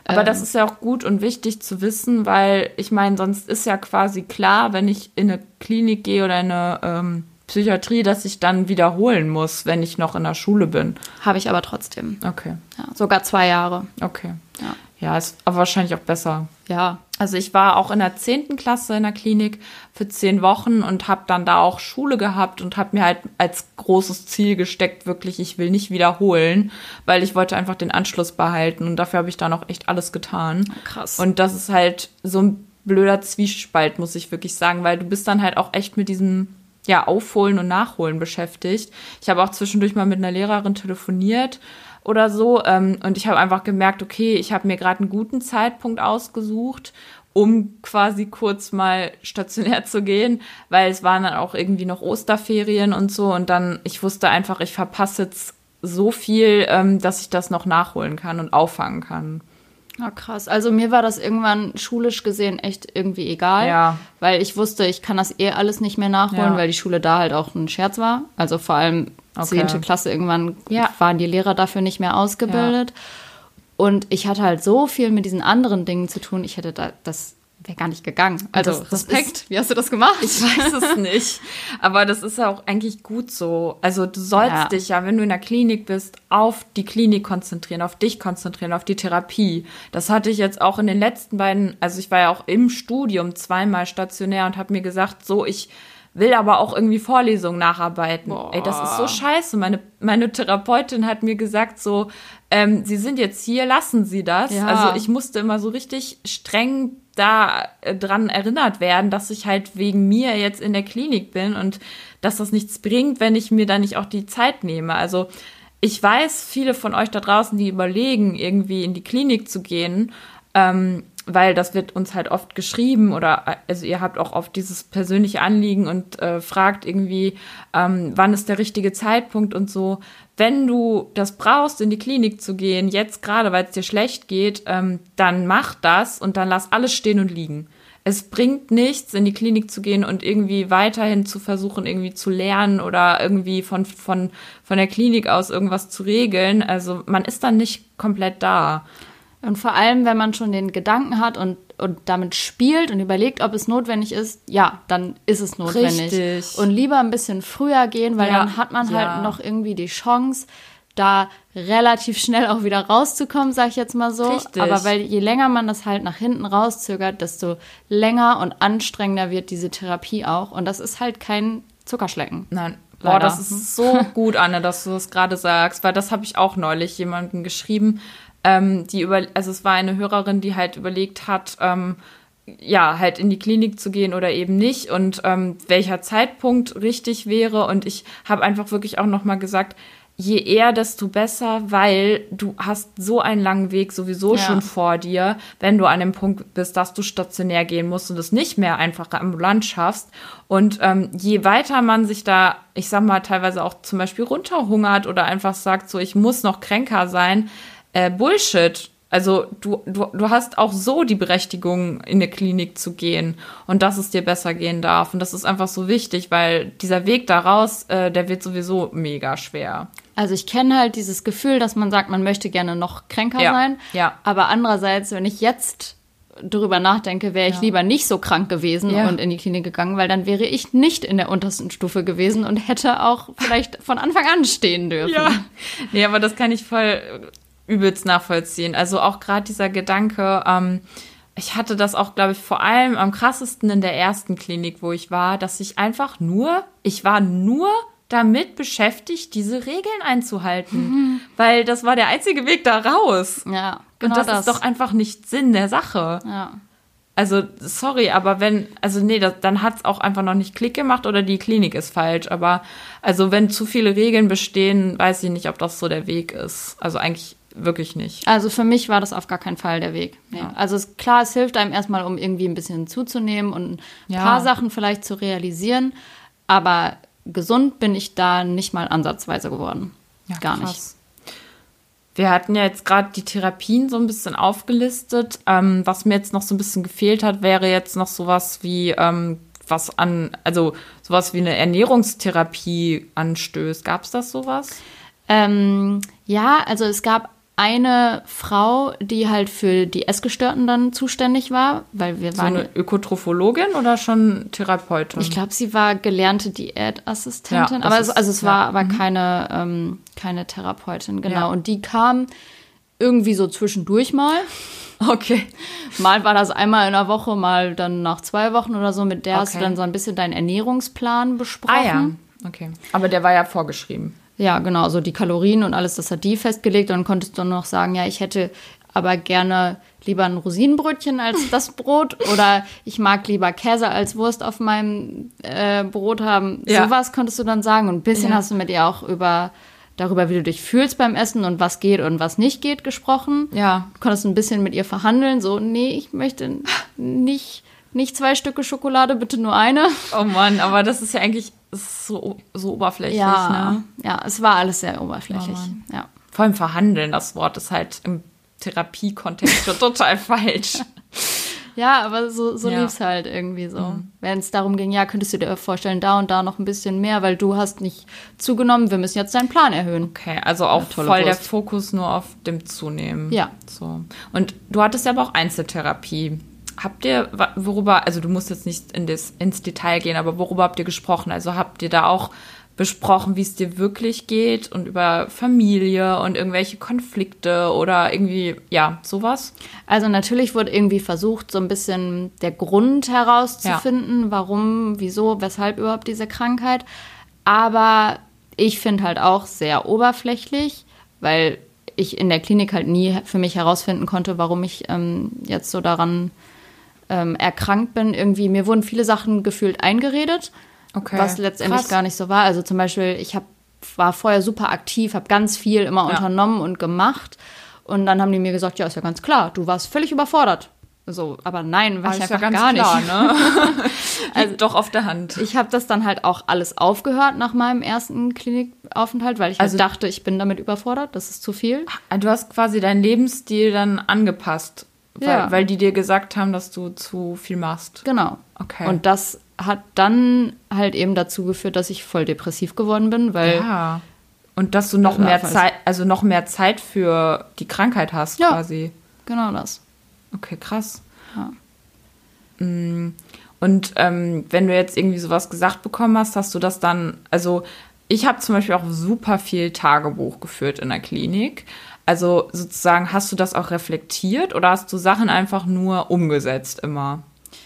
Aber ähm, das ist ja auch gut und wichtig zu wissen, weil ich meine, sonst ist ja quasi klar, wenn ich in eine Klinik gehe oder in eine ähm, Psychiatrie, dass ich dann wiederholen muss, wenn ich noch in der Schule bin. Habe ich aber trotzdem. Okay. Ja, sogar zwei Jahre. Okay. Ja. Ja, ist aber wahrscheinlich auch besser. Ja. Also ich war auch in der zehnten Klasse in der Klinik für zehn Wochen und habe dann da auch Schule gehabt und habe mir halt als großes Ziel gesteckt, wirklich, ich will nicht wiederholen, weil ich wollte einfach den Anschluss behalten und dafür habe ich dann auch echt alles getan. Krass. Und das ist halt so ein blöder Zwiespalt, muss ich wirklich sagen, weil du bist dann halt auch echt mit diesem ja, Aufholen und Nachholen beschäftigt. Ich habe auch zwischendurch mal mit einer Lehrerin telefoniert oder so. Ähm, und ich habe einfach gemerkt, okay, ich habe mir gerade einen guten Zeitpunkt ausgesucht, um quasi kurz mal stationär zu gehen, weil es waren dann auch irgendwie noch Osterferien und so. Und dann, ich wusste einfach, ich verpasse jetzt so viel, ähm, dass ich das noch nachholen kann und auffangen kann. Ja, krass. Also mir war das irgendwann schulisch gesehen echt irgendwie egal. Ja. Weil ich wusste, ich kann das eh alles nicht mehr nachholen, ja. weil die Schule da halt auch ein Scherz war. Also vor allem okay. 10. Klasse irgendwann ja. waren die Lehrer dafür nicht mehr ausgebildet. Ja. Und ich hatte halt so viel mit diesen anderen Dingen zu tun. Ich hätte da das wäre gar nicht gegangen. Also das, Respekt. Ist, Wie hast du das gemacht? Ich weiß es nicht. Aber das ist auch eigentlich gut so. Also du sollst ja. dich ja, wenn du in der Klinik bist, auf die Klinik konzentrieren, auf dich konzentrieren, auf die Therapie. Das hatte ich jetzt auch in den letzten beiden, also ich war ja auch im Studium zweimal stationär und habe mir gesagt, so ich will aber auch irgendwie Vorlesungen nacharbeiten. Boah. Ey, das ist so scheiße. Meine, meine Therapeutin hat mir gesagt, so, ähm, Sie sind jetzt hier, lassen Sie das. Ja. Also ich musste immer so richtig streng da äh, dran erinnert werden, dass ich halt wegen mir jetzt in der Klinik bin und dass das nichts bringt, wenn ich mir da nicht auch die Zeit nehme. Also ich weiß, viele von euch da draußen, die überlegen, irgendwie in die Klinik zu gehen, ähm, weil das wird uns halt oft geschrieben oder also ihr habt auch oft dieses persönliche Anliegen und äh, fragt irgendwie, ähm, wann ist der richtige Zeitpunkt und so. Wenn du das brauchst, in die Klinik zu gehen, jetzt gerade, weil es dir schlecht geht, ähm, dann mach das und dann lass alles stehen und liegen. Es bringt nichts, in die Klinik zu gehen und irgendwie weiterhin zu versuchen, irgendwie zu lernen oder irgendwie von, von, von der Klinik aus irgendwas zu regeln. Also man ist dann nicht komplett da. Und vor allem, wenn man schon den Gedanken hat und, und damit spielt und überlegt, ob es notwendig ist, ja, dann ist es notwendig. Richtig. Und lieber ein bisschen früher gehen, weil ja. dann hat man halt ja. noch irgendwie die Chance, da relativ schnell auch wieder rauszukommen, sag ich jetzt mal so. Richtig. Aber weil je länger man das halt nach hinten rauszögert, desto länger und anstrengender wird diese Therapie auch. Und das ist halt kein Zuckerschlecken. Nein. Boah, das ist so gut, Anne, dass du das gerade sagst, weil das habe ich auch neulich jemandem geschrieben ähm, die über, also es war eine Hörerin, die halt überlegt hat, ähm, ja, halt in die Klinik zu gehen oder eben nicht und ähm, welcher Zeitpunkt richtig wäre. Und ich habe einfach wirklich auch nochmal gesagt, je eher, desto besser, weil du hast so einen langen Weg sowieso ja. schon vor dir, wenn du an dem Punkt bist, dass du stationär gehen musst und es nicht mehr einfach ambulant schaffst. Und ähm, je weiter man sich da, ich sag mal, teilweise auch zum Beispiel runterhungert oder einfach sagt, so, ich muss noch kränker sein, äh, Bullshit. Also du, du, du hast auch so die Berechtigung, in eine Klinik zu gehen und dass es dir besser gehen darf. Und das ist einfach so wichtig, weil dieser Weg daraus, äh, der wird sowieso mega schwer. Also ich kenne halt dieses Gefühl, dass man sagt, man möchte gerne noch kränker ja, sein. Ja. Aber andererseits, wenn ich jetzt darüber nachdenke, wäre ich ja. lieber nicht so krank gewesen ja. und in die Klinik gegangen, weil dann wäre ich nicht in der untersten Stufe gewesen und hätte auch vielleicht von Anfang an stehen dürfen. Ja. Nee, aber das kann ich voll übelst nachvollziehen. Also auch gerade dieser Gedanke, ähm, ich hatte das auch, glaube ich, vor allem am krassesten in der ersten Klinik, wo ich war, dass ich einfach nur, ich war nur damit beschäftigt, diese Regeln einzuhalten. Mhm. Weil das war der einzige Weg da raus. Ja. Genau Und das, das, ist doch einfach nicht Sinn der Sache. Ja. Also, sorry, aber wenn, also nee, das, dann hat es auch einfach noch nicht Klick gemacht oder die Klinik ist falsch. Aber also wenn zu viele Regeln bestehen, weiß ich nicht, ob das so der Weg ist. Also eigentlich wirklich nicht. Also für mich war das auf gar keinen Fall der Weg. Nee. Ja. Also es, klar, es hilft einem erstmal, um irgendwie ein bisschen zuzunehmen und ein ja. paar Sachen vielleicht zu realisieren. Aber gesund bin ich da nicht mal ansatzweise geworden. Ja, Gar krass. nicht. Wir hatten ja jetzt gerade die Therapien so ein bisschen aufgelistet. Ähm, was mir jetzt noch so ein bisschen gefehlt hat, wäre jetzt noch sowas wie ähm, was an, also sowas wie eine Ernährungstherapie anstößt. Gab es das sowas? Ähm, ja, also es gab eine Frau, die halt für die Essgestörten dann zuständig war, weil wir waren. So eine Ökotrophologin oder schon Therapeutin? Ich glaube, sie war gelernte Diätassistentin, ja, aber es, also es ja. war aber mhm. keine, ähm, keine Therapeutin, genau. Ja. Und die kam irgendwie so zwischendurch mal. Okay. Mal war das einmal in der Woche, mal dann nach zwei Wochen oder so. Mit der okay. hast du dann so ein bisschen deinen Ernährungsplan besprochen. Ah ja, okay. Aber der war ja vorgeschrieben. Ja, genau, so die Kalorien und alles, das hat die festgelegt. Und dann konntest du noch sagen, ja, ich hätte aber gerne lieber ein Rosinenbrötchen als das Brot oder ich mag lieber Käse als Wurst auf meinem äh, Brot haben. Ja. Sowas konntest du dann sagen. Und ein bisschen ja. hast du mit ihr auch über darüber, wie du dich fühlst beim Essen und was geht und was nicht geht, gesprochen. Ja. Du konntest ein bisschen mit ihr verhandeln, so, nee, ich möchte nicht, nicht zwei Stücke Schokolade, bitte nur eine. Oh Mann, aber das ist ja eigentlich ist so, so oberflächlich. Ja, ne? ja, es war alles sehr oberflächlich. Oh ja. Vor allem verhandeln, das Wort ist halt im Therapiekontext total falsch. Ja, aber so, so ja. lief es halt irgendwie so. Mhm. Wenn es darum ging, ja, könntest du dir vorstellen, da und da noch ein bisschen mehr, weil du hast nicht zugenommen, wir müssen jetzt deinen Plan erhöhen. Okay, also auch ja, voll Wurst. der Fokus nur auf dem Zunehmen. Ja. So. Und du hattest ja aber auch Einzeltherapie. Habt ihr, worüber, also du musst jetzt nicht in das, ins Detail gehen, aber worüber habt ihr gesprochen? Also habt ihr da auch besprochen, wie es dir wirklich geht und über Familie und irgendwelche Konflikte oder irgendwie, ja, sowas? Also natürlich wurde irgendwie versucht, so ein bisschen der Grund herauszufinden, ja. warum, wieso, weshalb überhaupt diese Krankheit. Aber ich finde halt auch sehr oberflächlich, weil ich in der Klinik halt nie für mich herausfinden konnte, warum ich ähm, jetzt so daran ähm, erkrankt bin. Irgendwie, mir wurden viele Sachen gefühlt eingeredet Okay. Was letztendlich Krass. gar nicht so war. Also zum Beispiel, ich hab, war vorher super aktiv, habe ganz viel immer ja. unternommen und gemacht. Und dann haben die mir gesagt, ja, ist ja ganz klar, du warst völlig überfordert. So, aber nein, war ich einfach ja gar klar, nicht. Ne? also doch auf der Hand. Ich habe das dann halt auch alles aufgehört nach meinem ersten Klinikaufenthalt, weil ich halt also, halt dachte, ich bin damit überfordert, das ist zu viel. Du hast quasi deinen Lebensstil dann angepasst, weil, ja. weil die dir gesagt haben, dass du zu viel machst. Genau. Okay. Und das hat dann halt eben dazu geführt, dass ich voll depressiv geworden bin, weil. Ja. Und dass du noch mehr Zeit, also noch mehr Zeit für die Krankheit hast, ja, quasi. Genau das. Okay, krass. Ja. Mm. Und ähm, wenn du jetzt irgendwie sowas gesagt bekommen hast, hast du das dann, also ich habe zum Beispiel auch super viel Tagebuch geführt in der Klinik. Also sozusagen, hast du das auch reflektiert oder hast du Sachen einfach nur umgesetzt immer?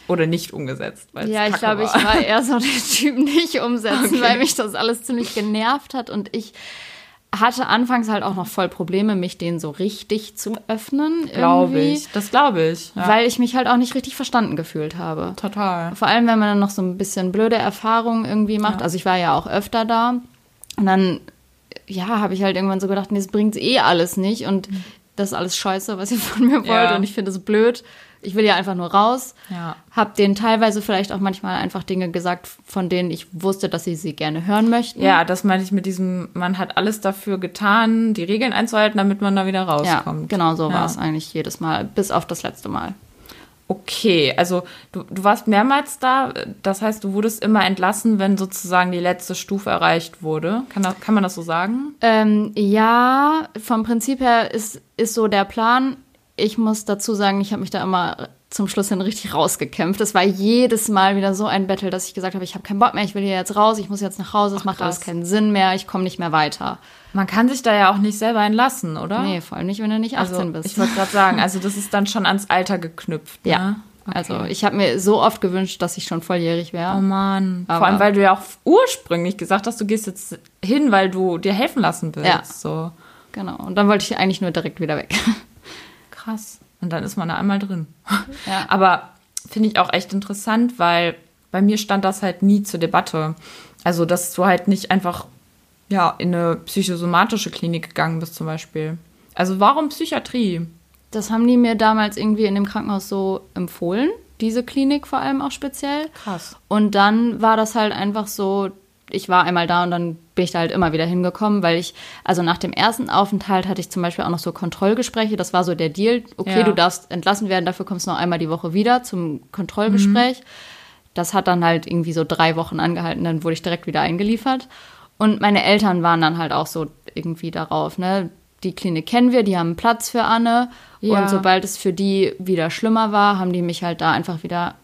Oder nicht umgesetzt. Ja, ich glaube, ich war eher so der Typ nicht umsetzen, okay. weil mich das alles ziemlich genervt hat und ich hatte anfangs halt auch noch voll Probleme, mich den so richtig zu öffnen. Glaube ich. Das glaube ich. Ja. Weil ich mich halt auch nicht richtig verstanden gefühlt habe. Total. Vor allem, wenn man dann noch so ein bisschen blöde Erfahrungen irgendwie macht. Ja. Also ich war ja auch öfter da. Und dann, ja, habe ich halt irgendwann so gedacht, nee, das bringt eh alles nicht. Und mhm. das ist alles scheiße, was ihr von mir wollt. Ja. Und ich finde es blöd ich will ja einfach nur raus. Ja. Hab denen teilweise vielleicht auch manchmal einfach Dinge gesagt, von denen ich wusste, dass sie sie gerne hören möchten. Ja, das meine ich mit diesem, man hat alles dafür getan, die Regeln einzuhalten, damit man da wieder rauskommt. Ja, genau so ja. war es eigentlich jedes Mal, bis auf das letzte Mal. Okay, also du, du warst mehrmals da, das heißt, du wurdest immer entlassen, wenn sozusagen die letzte Stufe erreicht wurde. Kann, das, kann man das so sagen? Ähm, ja, vom Prinzip her ist, ist so der Plan. Ich muss dazu sagen, ich habe mich da immer zum Schluss hin richtig rausgekämpft. Es war jedes Mal wieder so ein Battle, dass ich gesagt habe, ich habe keinen Bock mehr, ich will hier jetzt raus, ich muss jetzt nach Hause, es macht alles keinen Sinn mehr, ich komme nicht mehr weiter. Man kann sich da ja auch nicht selber entlassen, oder? Nee, vor allem nicht, wenn du nicht 18 also, bist. Ich wollte gerade sagen, also das ist dann schon ans Alter geknüpft. Ne? Ja. Okay. Also ich habe mir so oft gewünscht, dass ich schon volljährig wäre. Oh Mann. Vor allem, weil du ja auch ursprünglich gesagt hast, du gehst jetzt hin, weil du dir helfen lassen willst. Ja. So. Genau. Und dann wollte ich eigentlich nur direkt wieder weg. Krass. Und dann ist man da einmal drin. Ja. Aber finde ich auch echt interessant, weil bei mir stand das halt nie zur Debatte. Also, dass du halt nicht einfach ja, in eine psychosomatische Klinik gegangen bist zum Beispiel. Also warum Psychiatrie? Das haben die mir damals irgendwie in dem Krankenhaus so empfohlen, diese Klinik vor allem auch speziell. Krass. Und dann war das halt einfach so, ich war einmal da und dann bin ich da halt immer wieder hingekommen, weil ich, also nach dem ersten Aufenthalt hatte ich zum Beispiel auch noch so Kontrollgespräche. Das war so der Deal. Okay, ja. du darfst entlassen werden, dafür kommst du noch einmal die Woche wieder zum Kontrollgespräch. Mhm. Das hat dann halt irgendwie so drei Wochen angehalten, dann wurde ich direkt wieder eingeliefert. Und meine Eltern waren dann halt auch so irgendwie darauf, ne? Die Klinik kennen wir, die haben Platz für Anne. Ja. Und sobald es für die wieder schlimmer war, haben die mich halt da einfach wieder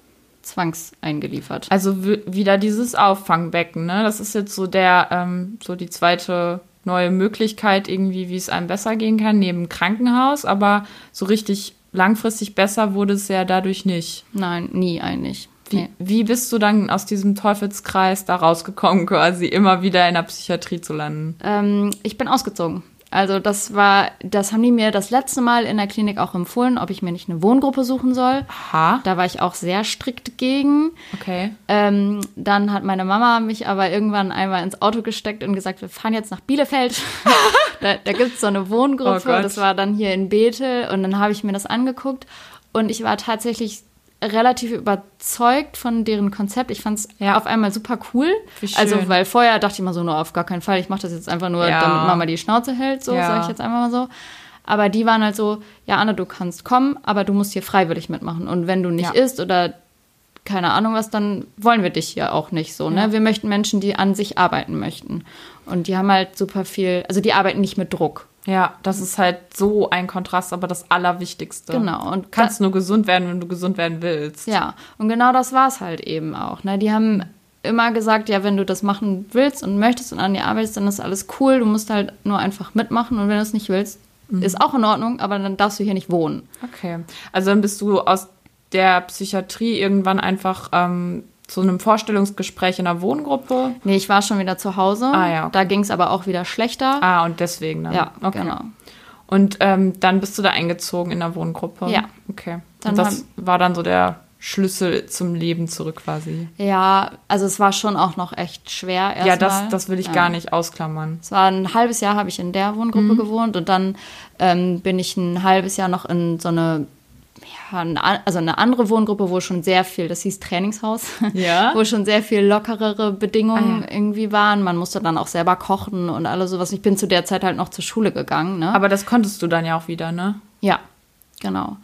zwangs eingeliefert. Also wieder dieses Auffangbecken, ne? Das ist jetzt so der, ähm, so die zweite neue Möglichkeit irgendwie, wie es einem besser gehen kann, neben Krankenhaus, aber so richtig langfristig besser wurde es ja dadurch nicht. Nein, nie eigentlich. Wie, nee. wie bist du dann aus diesem Teufelskreis da rausgekommen, quasi immer wieder in der Psychiatrie zu landen? Ähm, ich bin ausgezogen. Also das war, das haben die mir das letzte Mal in der Klinik auch empfohlen, ob ich mir nicht eine Wohngruppe suchen soll. Aha. Da war ich auch sehr strikt gegen. Okay. Ähm, dann hat meine Mama mich aber irgendwann einmal ins Auto gesteckt und gesagt, wir fahren jetzt nach Bielefeld. da da gibt es so eine Wohngruppe. Oh das war dann hier in Bethel und dann habe ich mir das angeguckt und ich war tatsächlich relativ überzeugt von deren Konzept. Ich fand es ja. auf einmal super cool. Also, weil vorher dachte ich immer so, nur auf gar keinen Fall, ich mache das jetzt einfach nur, ja. damit Mama die Schnauze hält, so ja. sage ich jetzt einfach mal so. Aber die waren halt so, ja, Anne, du kannst kommen, aber du musst hier freiwillig mitmachen. Und wenn du nicht isst oder keine Ahnung was, dann wollen wir dich hier auch nicht so. Ne? Wir möchten Menschen, die an sich arbeiten möchten. Und die haben halt super viel, also die arbeiten nicht mit Druck. Ja, das ist halt so ein Kontrast, aber das Allerwichtigste. Genau. Und kannst nur gesund werden, wenn du gesund werden willst. Ja, und genau das war es halt eben auch. Ne? Die haben immer gesagt, ja, wenn du das machen willst und möchtest und an dir arbeitest, dann ist alles cool. Du musst halt nur einfach mitmachen und wenn du es nicht willst, mhm. ist auch in Ordnung, aber dann darfst du hier nicht wohnen. Okay. Also dann bist du aus der Psychiatrie irgendwann einfach ähm, zu einem Vorstellungsgespräch in einer Wohngruppe? Nee, ich war schon wieder zu Hause. Ah, ja. Okay. Da ging es aber auch wieder schlechter. Ah, und deswegen dann. Ja, okay. genau. Und ähm, dann bist du da eingezogen in der Wohngruppe? Ja. Okay. Dann und das war dann so der Schlüssel zum Leben zurück quasi. Ja, also es war schon auch noch echt schwer. Ja, das, das will ich ja. gar nicht ausklammern. Es war ein halbes Jahr habe ich in der Wohngruppe mhm. gewohnt und dann ähm, bin ich ein halbes Jahr noch in so eine also eine andere Wohngruppe, wo schon sehr viel, das hieß Trainingshaus, ja. wo schon sehr viel lockerere Bedingungen ah, ja. irgendwie waren. Man musste dann auch selber kochen und alles sowas. Ich bin zu der Zeit halt noch zur Schule gegangen. Ne? Aber das konntest du dann ja auch wieder, ne? Ja, genau.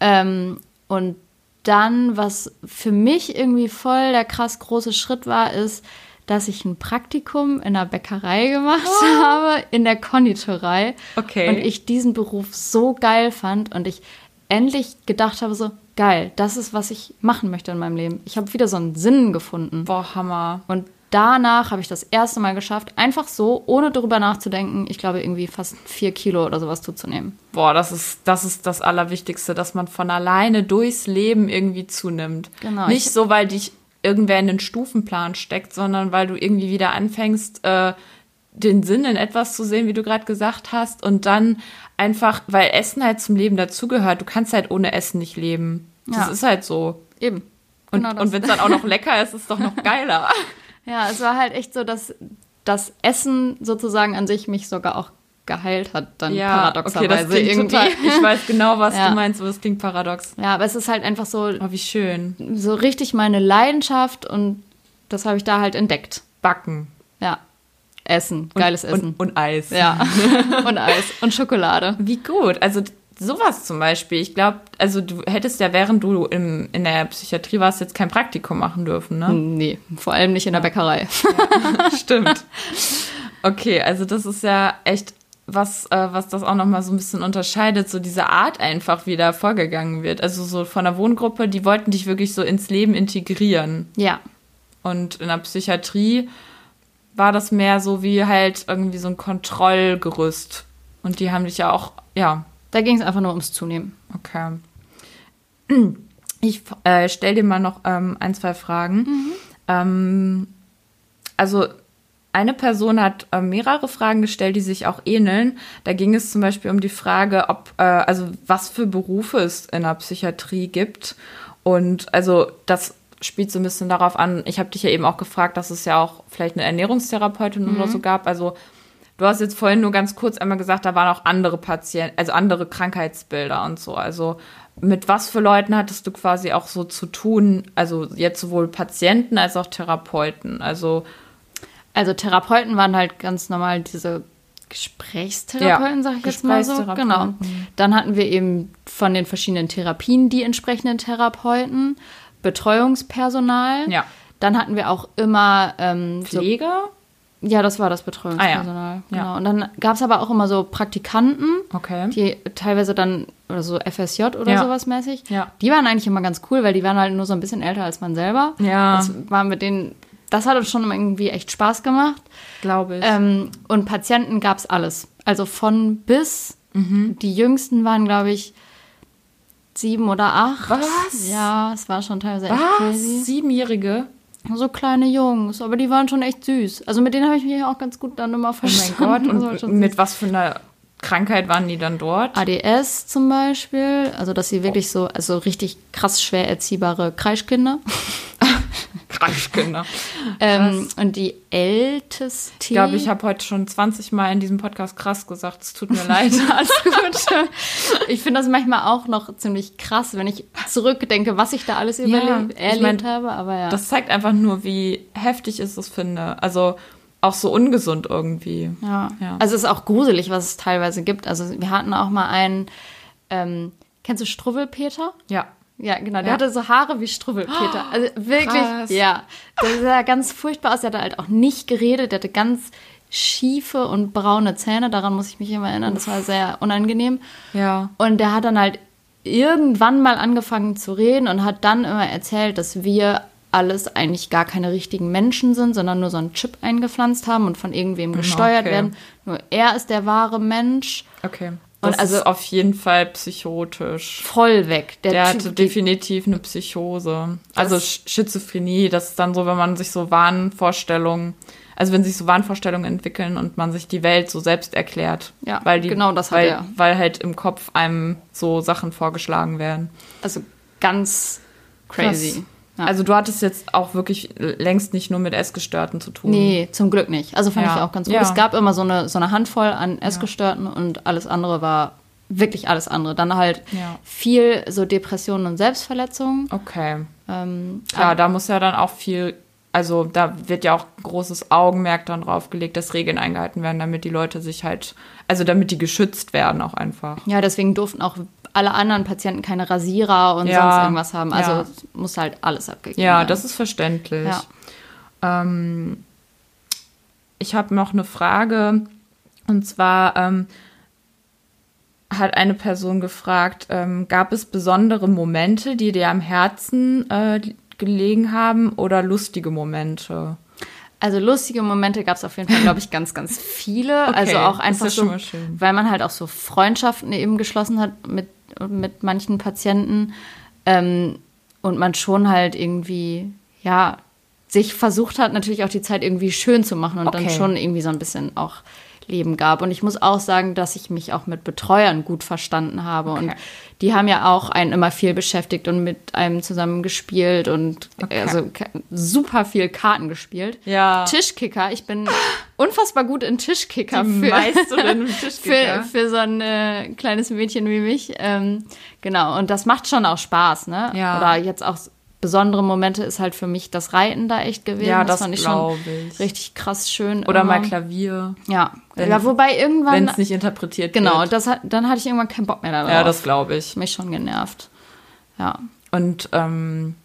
Ähm, und dann, was für mich irgendwie voll der krass große Schritt war, ist, dass ich ein Praktikum in der Bäckerei gemacht oh. habe, in der Konditorei. Okay. Und ich diesen Beruf so geil fand und ich endlich gedacht habe, so geil, das ist, was ich machen möchte in meinem Leben. Ich habe wieder so einen Sinn gefunden. Boah, Hammer. Und danach habe ich das erste Mal geschafft, einfach so, ohne darüber nachzudenken, ich glaube, irgendwie fast vier Kilo oder sowas zuzunehmen. Boah, das ist, das ist das Allerwichtigste, dass man von alleine durchs Leben irgendwie zunimmt. Genau. Nicht so, weil dich irgendwer in den Stufenplan steckt, sondern weil du irgendwie wieder anfängst, äh, den Sinn in etwas zu sehen, wie du gerade gesagt hast, und dann einfach, weil Essen halt zum Leben dazugehört. Du kannst halt ohne Essen nicht leben. Das ja. ist halt so. Eben. Und, genau und wenn es dann auch noch lecker ist, ist es doch noch geiler. ja, es war halt echt so, dass das Essen sozusagen an sich mich sogar auch geheilt hat, dann ja, paradoxerweise okay, irgendwie. Total, ich weiß genau, was ja. du meinst, aber es klingt paradox. Ja, aber es ist halt einfach so. Oh, wie schön. So richtig meine Leidenschaft und das habe ich da halt entdeckt. Backen. Ja. Essen, geiles und, Essen. Und, und Eis. Ja. und Eis. Und Schokolade. Wie gut. Also sowas zum Beispiel. Ich glaube, also du hättest ja, während du im, in der Psychiatrie warst, jetzt kein Praktikum machen dürfen, ne? Nee, vor allem nicht in der Bäckerei. Ja, stimmt. Okay, also das ist ja echt was, äh, was das auch nochmal so ein bisschen unterscheidet, so diese Art einfach, wie da vorgegangen wird. Also so von der Wohngruppe, die wollten dich wirklich so ins Leben integrieren. Ja. Und in der Psychiatrie war das mehr so wie halt irgendwie so ein Kontrollgerüst. Und die haben dich ja auch, ja. Da ging es einfach nur ums Zunehmen. Okay. Ich äh, stelle dir mal noch ähm, ein, zwei Fragen. Mhm. Ähm, also eine Person hat äh, mehrere Fragen gestellt, die sich auch ähneln. Da ging es zum Beispiel um die Frage, ob, äh, also was für Berufe es in der Psychiatrie gibt. Und also das spielt so ein bisschen darauf an, ich habe dich ja eben auch gefragt, dass es ja auch vielleicht eine Ernährungstherapeutin mhm. oder so gab. Also du hast jetzt vorhin nur ganz kurz einmal gesagt, da waren auch andere Patienten, also andere Krankheitsbilder und so. Also mit was für Leuten hattest du quasi auch so zu tun? Also jetzt sowohl Patienten als auch Therapeuten. Also also Therapeuten waren halt ganz normal diese Gesprächstherapeuten, ja, sag ich jetzt mal so. Genau. Dann hatten wir eben von den verschiedenen Therapien die entsprechenden Therapeuten. Betreuungspersonal. Ja. Dann hatten wir auch immer ähm, Pfleger. So, ja, das war das Betreuungspersonal. Ah, ja. Genau. Ja. Und dann gab es aber auch immer so Praktikanten, okay. die teilweise dann, oder so FSJ oder ja. sowas mäßig. Ja. Die waren eigentlich immer ganz cool, weil die waren halt nur so ein bisschen älter als man selber. Ja. Das war mit denen, das hat uns schon irgendwie echt Spaß gemacht. Glaube ich. Ähm, und Patienten gab es alles. Also von bis. Mhm. Die jüngsten waren, glaube ich, sieben oder acht. Was? Ja, es war schon teilweise echt Was? crazy. Siebenjährige? So kleine Jungs, aber die waren schon echt süß. Also mit denen habe ich mich auch ganz gut dann immer verstanden. Oh mein Gott, und mit was für einer Krankheit waren die dann dort? ADS zum Beispiel, also dass sie wirklich so, also richtig krass schwer erziehbare Kreischkinder. Kreischkinder. ähm, und die älteste. Ich glaube, ich habe heute schon 20 Mal in diesem Podcast krass gesagt. Es tut mir leid. Alles gut. Ich finde das manchmal auch noch ziemlich krass, wenn ich zurückdenke, was ich da alles ja, erlebt ich mein, habe. Aber ja. Das zeigt einfach nur, wie heftig ich es finde. Also auch so ungesund irgendwie. Ja. ja. Also es ist auch gruselig, was es teilweise gibt. Also wir hatten auch mal einen, ähm, kennst du Struwwelpeter? Ja. Ja, genau. Der ja. hatte so Haare wie Struwwelpeter. Also wirklich, Krass. ja. Der sah ganz furchtbar aus. Der hatte halt auch nicht geredet. Der hatte ganz schiefe und braune Zähne. Daran muss ich mich immer erinnern. Das war sehr unangenehm. Ja. Und der hat dann halt irgendwann mal angefangen zu reden und hat dann immer erzählt, dass wir alles eigentlich gar keine richtigen Menschen sind, sondern nur so einen Chip eingepflanzt haben und von irgendwem gesteuert okay. werden. Nur er ist der wahre Mensch. Okay. Das und also ist auf jeden Fall psychotisch. Voll weg. Der, der typ, hatte definitiv eine Psychose. Also Schizophrenie, das ist dann so, wenn man sich so Wahnvorstellungen, also wenn sich so Wahnvorstellungen entwickeln und man sich die Welt so selbst erklärt. Ja, weil die, genau das hat weil, er. Weil halt im Kopf einem so Sachen vorgeschlagen werden. Also ganz crazy. Krass. Ja. Also du hattest jetzt auch wirklich längst nicht nur mit Essgestörten zu tun. Nee, zum Glück nicht. Also fand ja. ich auch ganz gut. Ja. Es gab immer so eine, so eine Handvoll an Essgestörten und alles andere war wirklich alles andere. Dann halt viel so Depressionen und Selbstverletzungen. Okay. Ähm, Klar, da muss ja dann auch viel also da wird ja auch großes Augenmerk dann drauf gelegt, dass Regeln eingehalten werden, damit die Leute sich halt, also damit die geschützt werden auch einfach. Ja, deswegen durften auch alle anderen Patienten keine Rasierer und ja, sonst irgendwas haben. Also ja. muss halt alles abgegeben ja, werden. Ja, das ist verständlich. Ja. Ähm, ich habe noch eine Frage und zwar ähm, hat eine Person gefragt, ähm, gab es besondere Momente, die dir am Herzen äh, gelegen haben oder lustige Momente? Also lustige Momente gab es auf jeden Fall, glaube ich, ganz, ganz viele. Okay, also auch einfach so, weil man halt auch so Freundschaften eben geschlossen hat mit, mit manchen Patienten ähm, und man schon halt irgendwie, ja, sich versucht hat, natürlich auch die Zeit irgendwie schön zu machen und okay. dann schon irgendwie so ein bisschen auch Leben gab. Und ich muss auch sagen, dass ich mich auch mit Betreuern gut verstanden habe. Okay. Und die haben ja auch einen immer viel beschäftigt und mit einem zusammen gespielt und okay. also super viel Karten gespielt. Ja. Tischkicker, ich bin unfassbar gut in Tischkicker. Die für, Meisterin Tischkicker. Für, für so ein äh, kleines Mädchen wie mich. Ähm, genau, und das macht schon auch Spaß, ne? Ja. Oder jetzt auch besondere Momente ist halt für mich das Reiten da echt gewesen. Ja, das, das fand ich schon ich. richtig krass schön. Oder immer. mal Klavier. Ja. Wenn, ja, wobei irgendwann. Wenn es nicht interpretiert genau, wird. Genau, dann hatte ich irgendwann keinen Bock mehr darauf. Ja, das glaube ich. Mich schon genervt. Ja. Und ähm,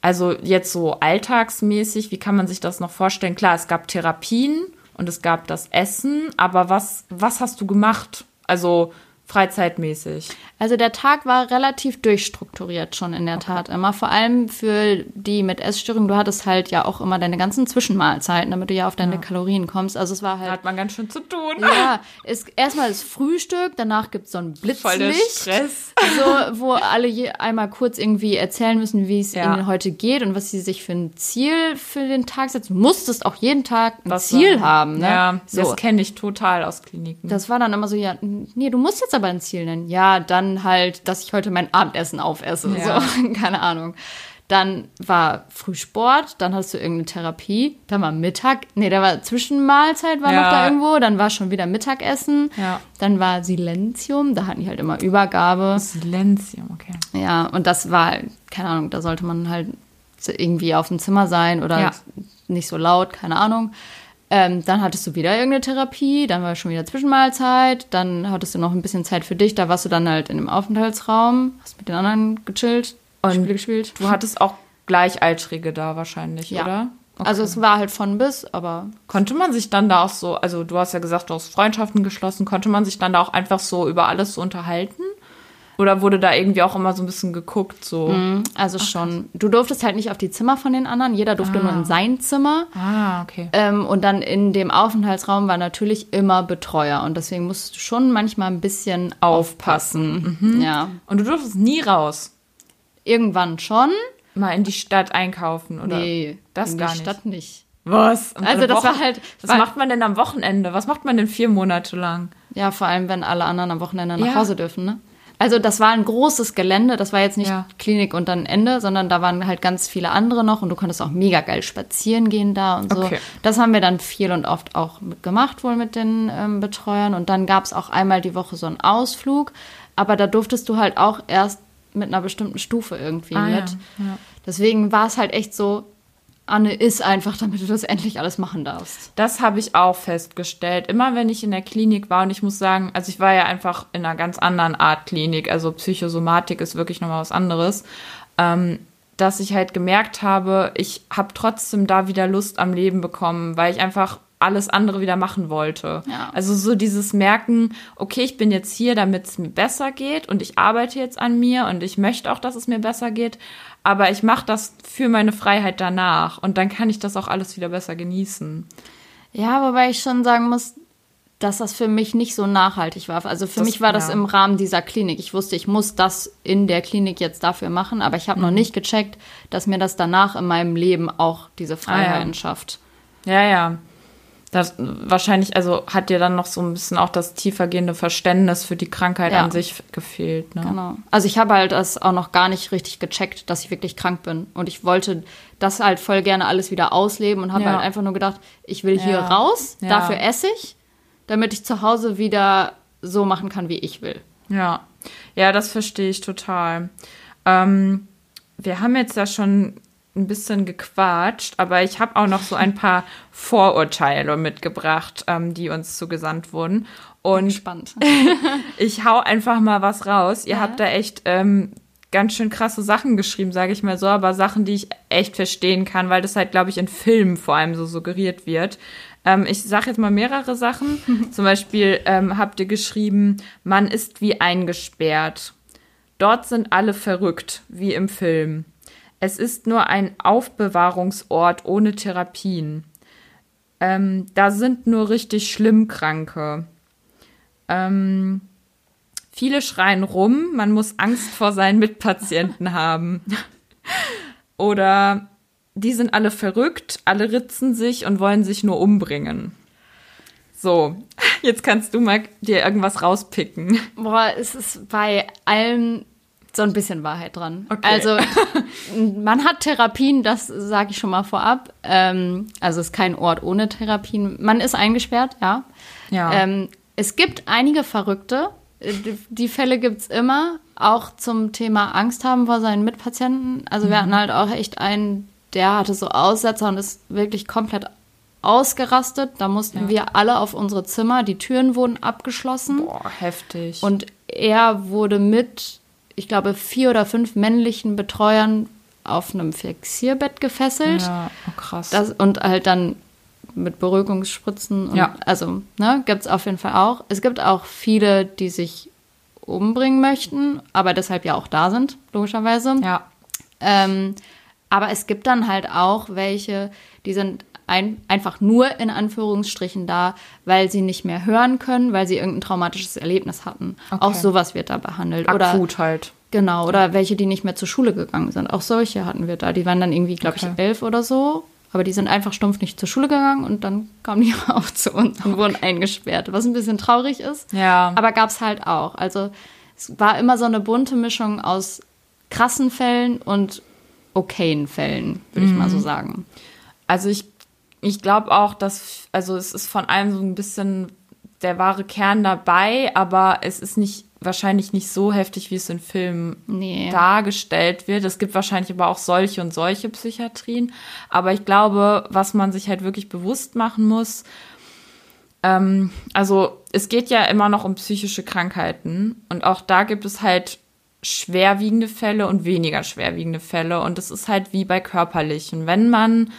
also jetzt so alltagsmäßig, wie kann man sich das noch vorstellen? Klar, es gab Therapien und es gab das Essen, aber was, was hast du gemacht? Also freizeitmäßig? Also der Tag war relativ durchstrukturiert schon in der okay. Tat immer. Vor allem für die mit Essstörung. Du hattest halt ja auch immer deine ganzen Zwischenmahlzeiten, damit du ja auf deine ja. Kalorien kommst. Also es war halt. Da hat man ganz schön zu tun. Ja, ist erstmal das Frühstück, danach gibt es so ein Blitzlicht. Voll der Stress. So, wo alle je, einmal kurz irgendwie erzählen müssen, wie es ja. ihnen heute geht und was sie sich für ein Ziel für den Tag setzen. Du musstest auch jeden Tag ein was Ziel war? haben. Ne? Ja, so. das kenne ich total aus Kliniken. Das war dann immer so, ja, nee, du musst jetzt aber ein Ziel nennen. Ja, dann halt, dass ich heute mein Abendessen aufesse. Ja. So, keine Ahnung. Dann war Frühsport, dann hast du irgendeine Therapie, dann war Mittag, nee, da war Zwischenmahlzeit war ja. noch da irgendwo, dann war schon wieder Mittagessen, ja. dann war Silenzium, da hatten die halt immer Übergabe. Silenzium, okay. Ja, und das war, keine Ahnung, da sollte man halt irgendwie auf dem Zimmer sein oder ja. nicht so laut, keine Ahnung. Ähm, dann hattest du wieder irgendeine Therapie, dann war schon wieder Zwischenmahlzeit, dann hattest du noch ein bisschen Zeit für dich, da warst du dann halt in dem Aufenthaltsraum, hast mit den anderen gechillt, und Spiele gespielt. Du hattest auch Gleichaltrige da wahrscheinlich, ja. oder? Okay. Also es war halt von bis, aber. Konnte man sich dann da auch so, also du hast ja gesagt, du hast Freundschaften geschlossen, konnte man sich dann da auch einfach so über alles so unterhalten? Oder wurde da irgendwie auch immer so ein bisschen geguckt? So? Mhm, also Ach, schon. Du durftest halt nicht auf die Zimmer von den anderen. Jeder durfte ah. nur in sein Zimmer. Ah, okay. Ähm, und dann in dem Aufenthaltsraum war natürlich immer Betreuer. Und deswegen musst du schon manchmal ein bisschen aufpassen. Mhm. Ja. Und du durftest nie raus? Irgendwann schon. Mal in die Stadt einkaufen, oder? Nee, das in gar die nicht. Stadt nicht. Was? Und also das Wochen, war halt. Was macht man denn am Wochenende? Was macht man denn vier Monate lang? Ja, vor allem, wenn alle anderen am Wochenende nach ja. Hause dürfen, ne? Also das war ein großes Gelände, das war jetzt nicht ja. Klinik und dann Ende, sondern da waren halt ganz viele andere noch und du konntest auch mega geil spazieren gehen da und so. Okay. Das haben wir dann viel und oft auch gemacht wohl mit den ähm, Betreuern und dann gab es auch einmal die Woche so einen Ausflug, aber da durftest du halt auch erst mit einer bestimmten Stufe irgendwie ah, mit. Ja. Ja. Deswegen war es halt echt so, Anne ist einfach, damit du das endlich alles machen darfst. Das habe ich auch festgestellt. Immer wenn ich in der Klinik war und ich muss sagen, also ich war ja einfach in einer ganz anderen Art Klinik, also Psychosomatik ist wirklich nochmal was anderes, ähm, dass ich halt gemerkt habe, ich habe trotzdem da wieder Lust am Leben bekommen, weil ich einfach alles andere wieder machen wollte. Ja. Also so dieses Merken, okay, ich bin jetzt hier, damit es mir besser geht und ich arbeite jetzt an mir und ich möchte auch, dass es mir besser geht, aber ich mache das für meine Freiheit danach und dann kann ich das auch alles wieder besser genießen. Ja, wobei ich schon sagen muss, dass das für mich nicht so nachhaltig war. Also für das, mich war das ja. im Rahmen dieser Klinik. Ich wusste, ich muss das in der Klinik jetzt dafür machen, aber ich habe mhm. noch nicht gecheckt, dass mir das danach in meinem Leben auch diese Freiheiten ah, ja. schafft. Ja, ja. Das wahrscheinlich, also hat dir dann noch so ein bisschen auch das tiefergehende Verständnis für die Krankheit ja. an sich gefehlt. Ne? Genau. Also ich habe halt das auch noch gar nicht richtig gecheckt, dass ich wirklich krank bin. Und ich wollte das halt voll gerne alles wieder ausleben und habe ja. halt einfach nur gedacht, ich will hier ja. raus, dafür esse ich, damit ich zu Hause wieder so machen kann, wie ich will. Ja, ja, das verstehe ich total. Ähm, wir haben jetzt ja schon ein bisschen gequatscht, aber ich habe auch noch so ein paar Vorurteile mitgebracht, ähm, die uns zugesandt wurden. Und spannend. ich hau einfach mal was raus. Ihr ja. habt da echt ähm, ganz schön krasse Sachen geschrieben, sage ich mal so, aber Sachen, die ich echt verstehen kann, weil das halt, glaube ich, in Filmen vor allem so suggeriert wird. Ähm, ich sage jetzt mal mehrere Sachen. Zum Beispiel ähm, habt ihr geschrieben, man ist wie eingesperrt. Dort sind alle verrückt, wie im Film. Es ist nur ein Aufbewahrungsort ohne Therapien. Ähm, da sind nur richtig schlimm Kranke. Ähm, viele schreien rum, man muss Angst vor seinen Mitpatienten haben. Oder die sind alle verrückt, alle ritzen sich und wollen sich nur umbringen. So, jetzt kannst du mal dir irgendwas rauspicken. Boah, es ist bei allen so ein bisschen Wahrheit dran. Okay. Also man hat Therapien, das sage ich schon mal vorab. Ähm, also es ist kein Ort ohne Therapien. Man ist eingesperrt, ja. ja. Ähm, es gibt einige Verrückte. Die, die Fälle gibt es immer, auch zum Thema Angst haben vor seinen Mitpatienten. Also mhm. wir hatten halt auch echt einen, der hatte so Aussetzer und ist wirklich komplett ausgerastet. Da mussten ja. wir alle auf unsere Zimmer, die Türen wurden abgeschlossen. Boah, heftig. Und er wurde mit ich glaube, vier oder fünf männlichen Betreuern auf einem Fixierbett gefesselt. Ja, oh krass. Das, und halt dann mit Beruhigungsspritzen. Ja. Also, ne, gibt es auf jeden Fall auch. Es gibt auch viele, die sich umbringen möchten, aber deshalb ja auch da sind, logischerweise. Ja. Ähm, aber es gibt dann halt auch welche, die sind ein, einfach nur in Anführungsstrichen da, weil sie nicht mehr hören können, weil sie irgendein traumatisches Erlebnis hatten. Okay. Auch sowas wird da behandelt. Akut oder, halt. Genau, oder welche, die nicht mehr zur Schule gegangen sind. Auch solche hatten wir da. Die waren dann irgendwie, glaube okay. ich, elf oder so. Aber die sind einfach stumpf nicht zur Schule gegangen und dann kamen die auch zu uns und wurden eingesperrt, was ein bisschen traurig ist. Ja. Aber gab es halt auch. Also es war immer so eine bunte Mischung aus krassen Fällen und okayen Fällen, würde mhm. ich mal so mhm. sagen. Also ich ich glaube auch, dass, also es ist von allem so ein bisschen der wahre Kern dabei, aber es ist nicht wahrscheinlich nicht so heftig, wie es in Filmen nee. dargestellt wird. Es gibt wahrscheinlich aber auch solche und solche Psychiatrien. Aber ich glaube, was man sich halt wirklich bewusst machen muss, ähm, also es geht ja immer noch um psychische Krankheiten und auch da gibt es halt schwerwiegende Fälle und weniger schwerwiegende Fälle und es ist halt wie bei körperlichen. Wenn man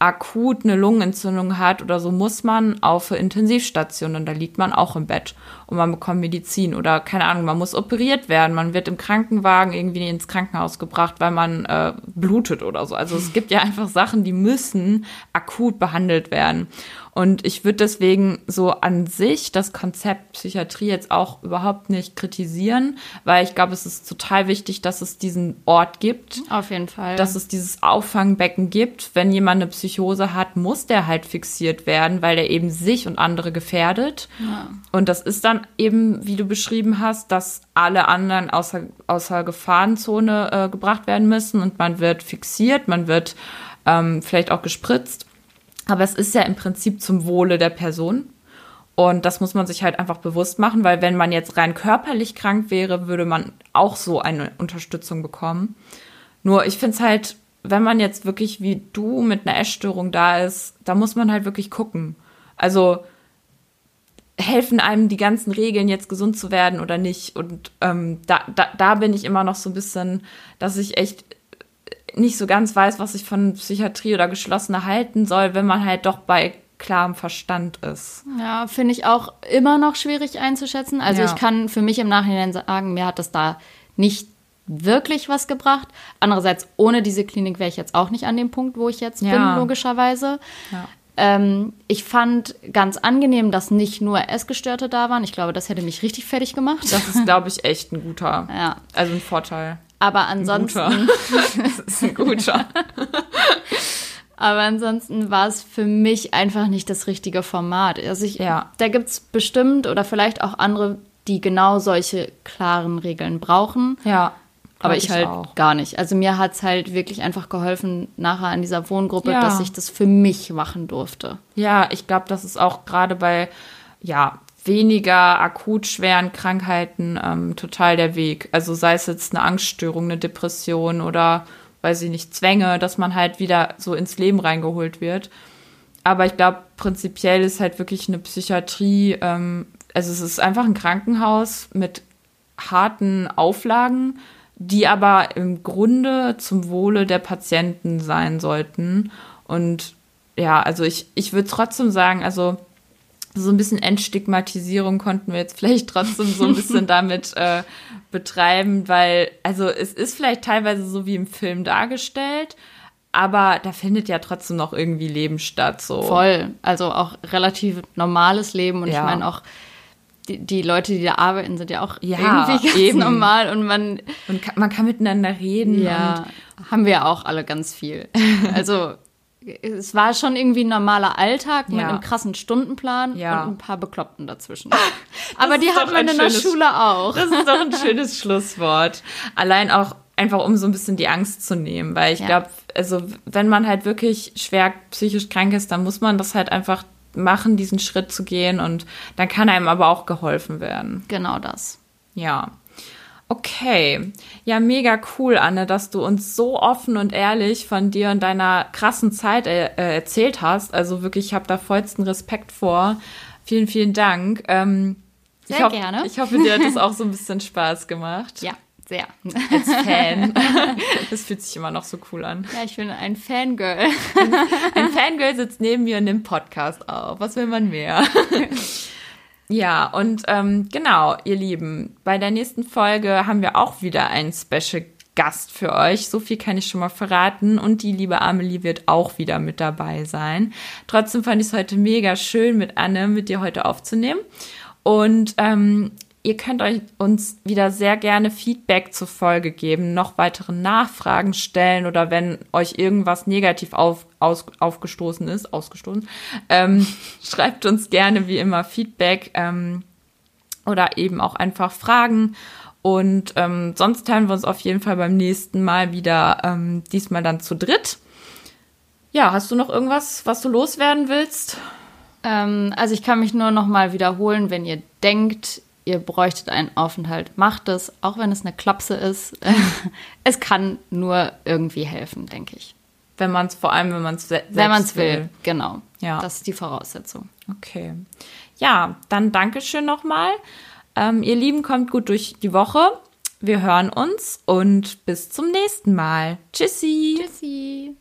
akut eine Lungenentzündung hat oder so, muss man auf Intensivstation und da liegt man auch im Bett und man bekommt Medizin oder keine Ahnung, man muss operiert werden, man wird im Krankenwagen irgendwie ins Krankenhaus gebracht, weil man äh, blutet oder so. Also es gibt ja einfach Sachen, die müssen akut behandelt werden. Und ich würde deswegen so an sich das Konzept Psychiatrie jetzt auch überhaupt nicht kritisieren, weil ich glaube, es ist total wichtig, dass es diesen Ort gibt. Auf jeden Fall. Dass es dieses Auffangbecken gibt. Wenn jemand eine Psychose hat, muss der halt fixiert werden, weil der eben sich und andere gefährdet. Ja. Und das ist dann eben, wie du beschrieben hast, dass alle anderen außer, außer Gefahrenzone äh, gebracht werden müssen und man wird fixiert, man wird ähm, vielleicht auch gespritzt. Aber es ist ja im Prinzip zum Wohle der Person. Und das muss man sich halt einfach bewusst machen, weil wenn man jetzt rein körperlich krank wäre, würde man auch so eine Unterstützung bekommen. Nur ich finde es halt, wenn man jetzt wirklich wie du mit einer Essstörung da ist, da muss man halt wirklich gucken. Also helfen einem die ganzen Regeln jetzt gesund zu werden oder nicht? Und ähm, da, da, da bin ich immer noch so ein bisschen, dass ich echt nicht so ganz weiß, was ich von Psychiatrie oder geschlossener halten soll, wenn man halt doch bei klarem Verstand ist. Ja, finde ich auch immer noch schwierig einzuschätzen. Also ja. ich kann für mich im Nachhinein sagen, mir hat das da nicht wirklich was gebracht. Andererseits, ohne diese Klinik wäre ich jetzt auch nicht an dem Punkt, wo ich jetzt ja. bin, logischerweise. Ja. Ähm, ich fand ganz angenehm, dass nicht nur Essgestörte da waren. Ich glaube, das hätte mich richtig fertig gemacht. Das ist, glaube ich, echt ein guter, ja. also ein Vorteil. Aber ansonsten. Das ist ein guter. Aber ansonsten war es für mich einfach nicht das richtige Format. Also ich, ja. da gibt es bestimmt oder vielleicht auch andere, die genau solche klaren Regeln brauchen. Ja. Aber ich, ich halt auch. gar nicht. Also mir hat es halt wirklich einfach geholfen, nachher an dieser Wohngruppe, ja. dass ich das für mich machen durfte. Ja, ich glaube, das ist auch gerade bei ja, weniger akut schweren Krankheiten ähm, total der Weg. Also sei es jetzt eine Angststörung, eine Depression oder, weiß ich nicht, Zwänge, dass man halt wieder so ins Leben reingeholt wird. Aber ich glaube, prinzipiell ist halt wirklich eine Psychiatrie, ähm, also es ist einfach ein Krankenhaus mit harten Auflagen, die aber im Grunde zum Wohle der Patienten sein sollten. Und ja, also ich, ich würde trotzdem sagen, also so ein bisschen Entstigmatisierung konnten wir jetzt vielleicht trotzdem so ein bisschen damit äh, betreiben, weil, also es ist vielleicht teilweise so wie im Film dargestellt, aber da findet ja trotzdem noch irgendwie Leben statt. So. Voll. Also auch relativ normales Leben und ja. ich meine auch. Die, die, Leute, die da arbeiten, sind ja auch ja, irgendwie ganz eben. normal und man. Und man kann miteinander reden. Ja, haben wir ja auch alle ganz viel. Also es war schon irgendwie ein normaler Alltag ja. mit einem krassen Stundenplan ja. und ein paar Bekloppten dazwischen. Aber die hat man in der Schule auch. Das ist doch ein schönes Schlusswort. Allein auch einfach, um so ein bisschen die Angst zu nehmen, weil ich ja. glaube, also wenn man halt wirklich schwer psychisch krank ist, dann muss man das halt einfach machen, diesen Schritt zu gehen und dann kann einem aber auch geholfen werden. Genau das. Ja. Okay, ja, mega cool, Anne, dass du uns so offen und ehrlich von dir und deiner krassen Zeit äh, äh erzählt hast. Also wirklich, ich habe da vollsten Respekt vor. Vielen, vielen Dank. Ähm, Sehr ich gerne. Ich hoffe, dir hat es auch so ein bisschen Spaß gemacht. Ja, sehr. Als Fan. Das fühlt sich immer noch so cool an. Ja, ich bin ein Fangirl. Ein Fangirl sitzt neben mir und nimmt Podcast auf. Was will man mehr? Ja, und ähm, genau, ihr Lieben, bei der nächsten Folge haben wir auch wieder einen Special Gast für euch. So viel kann ich schon mal verraten. Und die liebe Amelie wird auch wieder mit dabei sein. Trotzdem fand ich es heute mega schön, mit Anne, mit dir heute aufzunehmen. Und ähm, Ihr könnt euch uns wieder sehr gerne Feedback zur Folge geben, noch weitere Nachfragen stellen oder wenn euch irgendwas negativ auf, aus, aufgestoßen ist, ausgestoßen, ähm, schreibt uns gerne wie immer Feedback ähm, oder eben auch einfach Fragen. Und ähm, sonst hören wir uns auf jeden Fall beim nächsten Mal wieder, ähm, diesmal dann zu dritt. Ja, hast du noch irgendwas, was du loswerden willst? Ähm, also ich kann mich nur noch mal wiederholen, wenn ihr denkt, ihr bräuchtet einen Aufenthalt, macht es, auch wenn es eine Klapse ist. es kann nur irgendwie helfen, denke ich. Wenn man es, vor allem wenn man es se Wenn man es will. will, genau. Ja. Das ist die Voraussetzung. Okay. Ja, dann Dankeschön nochmal. Ähm, ihr Lieben, kommt gut durch die Woche. Wir hören uns und bis zum nächsten Mal. Tschüssi. Tschüssi.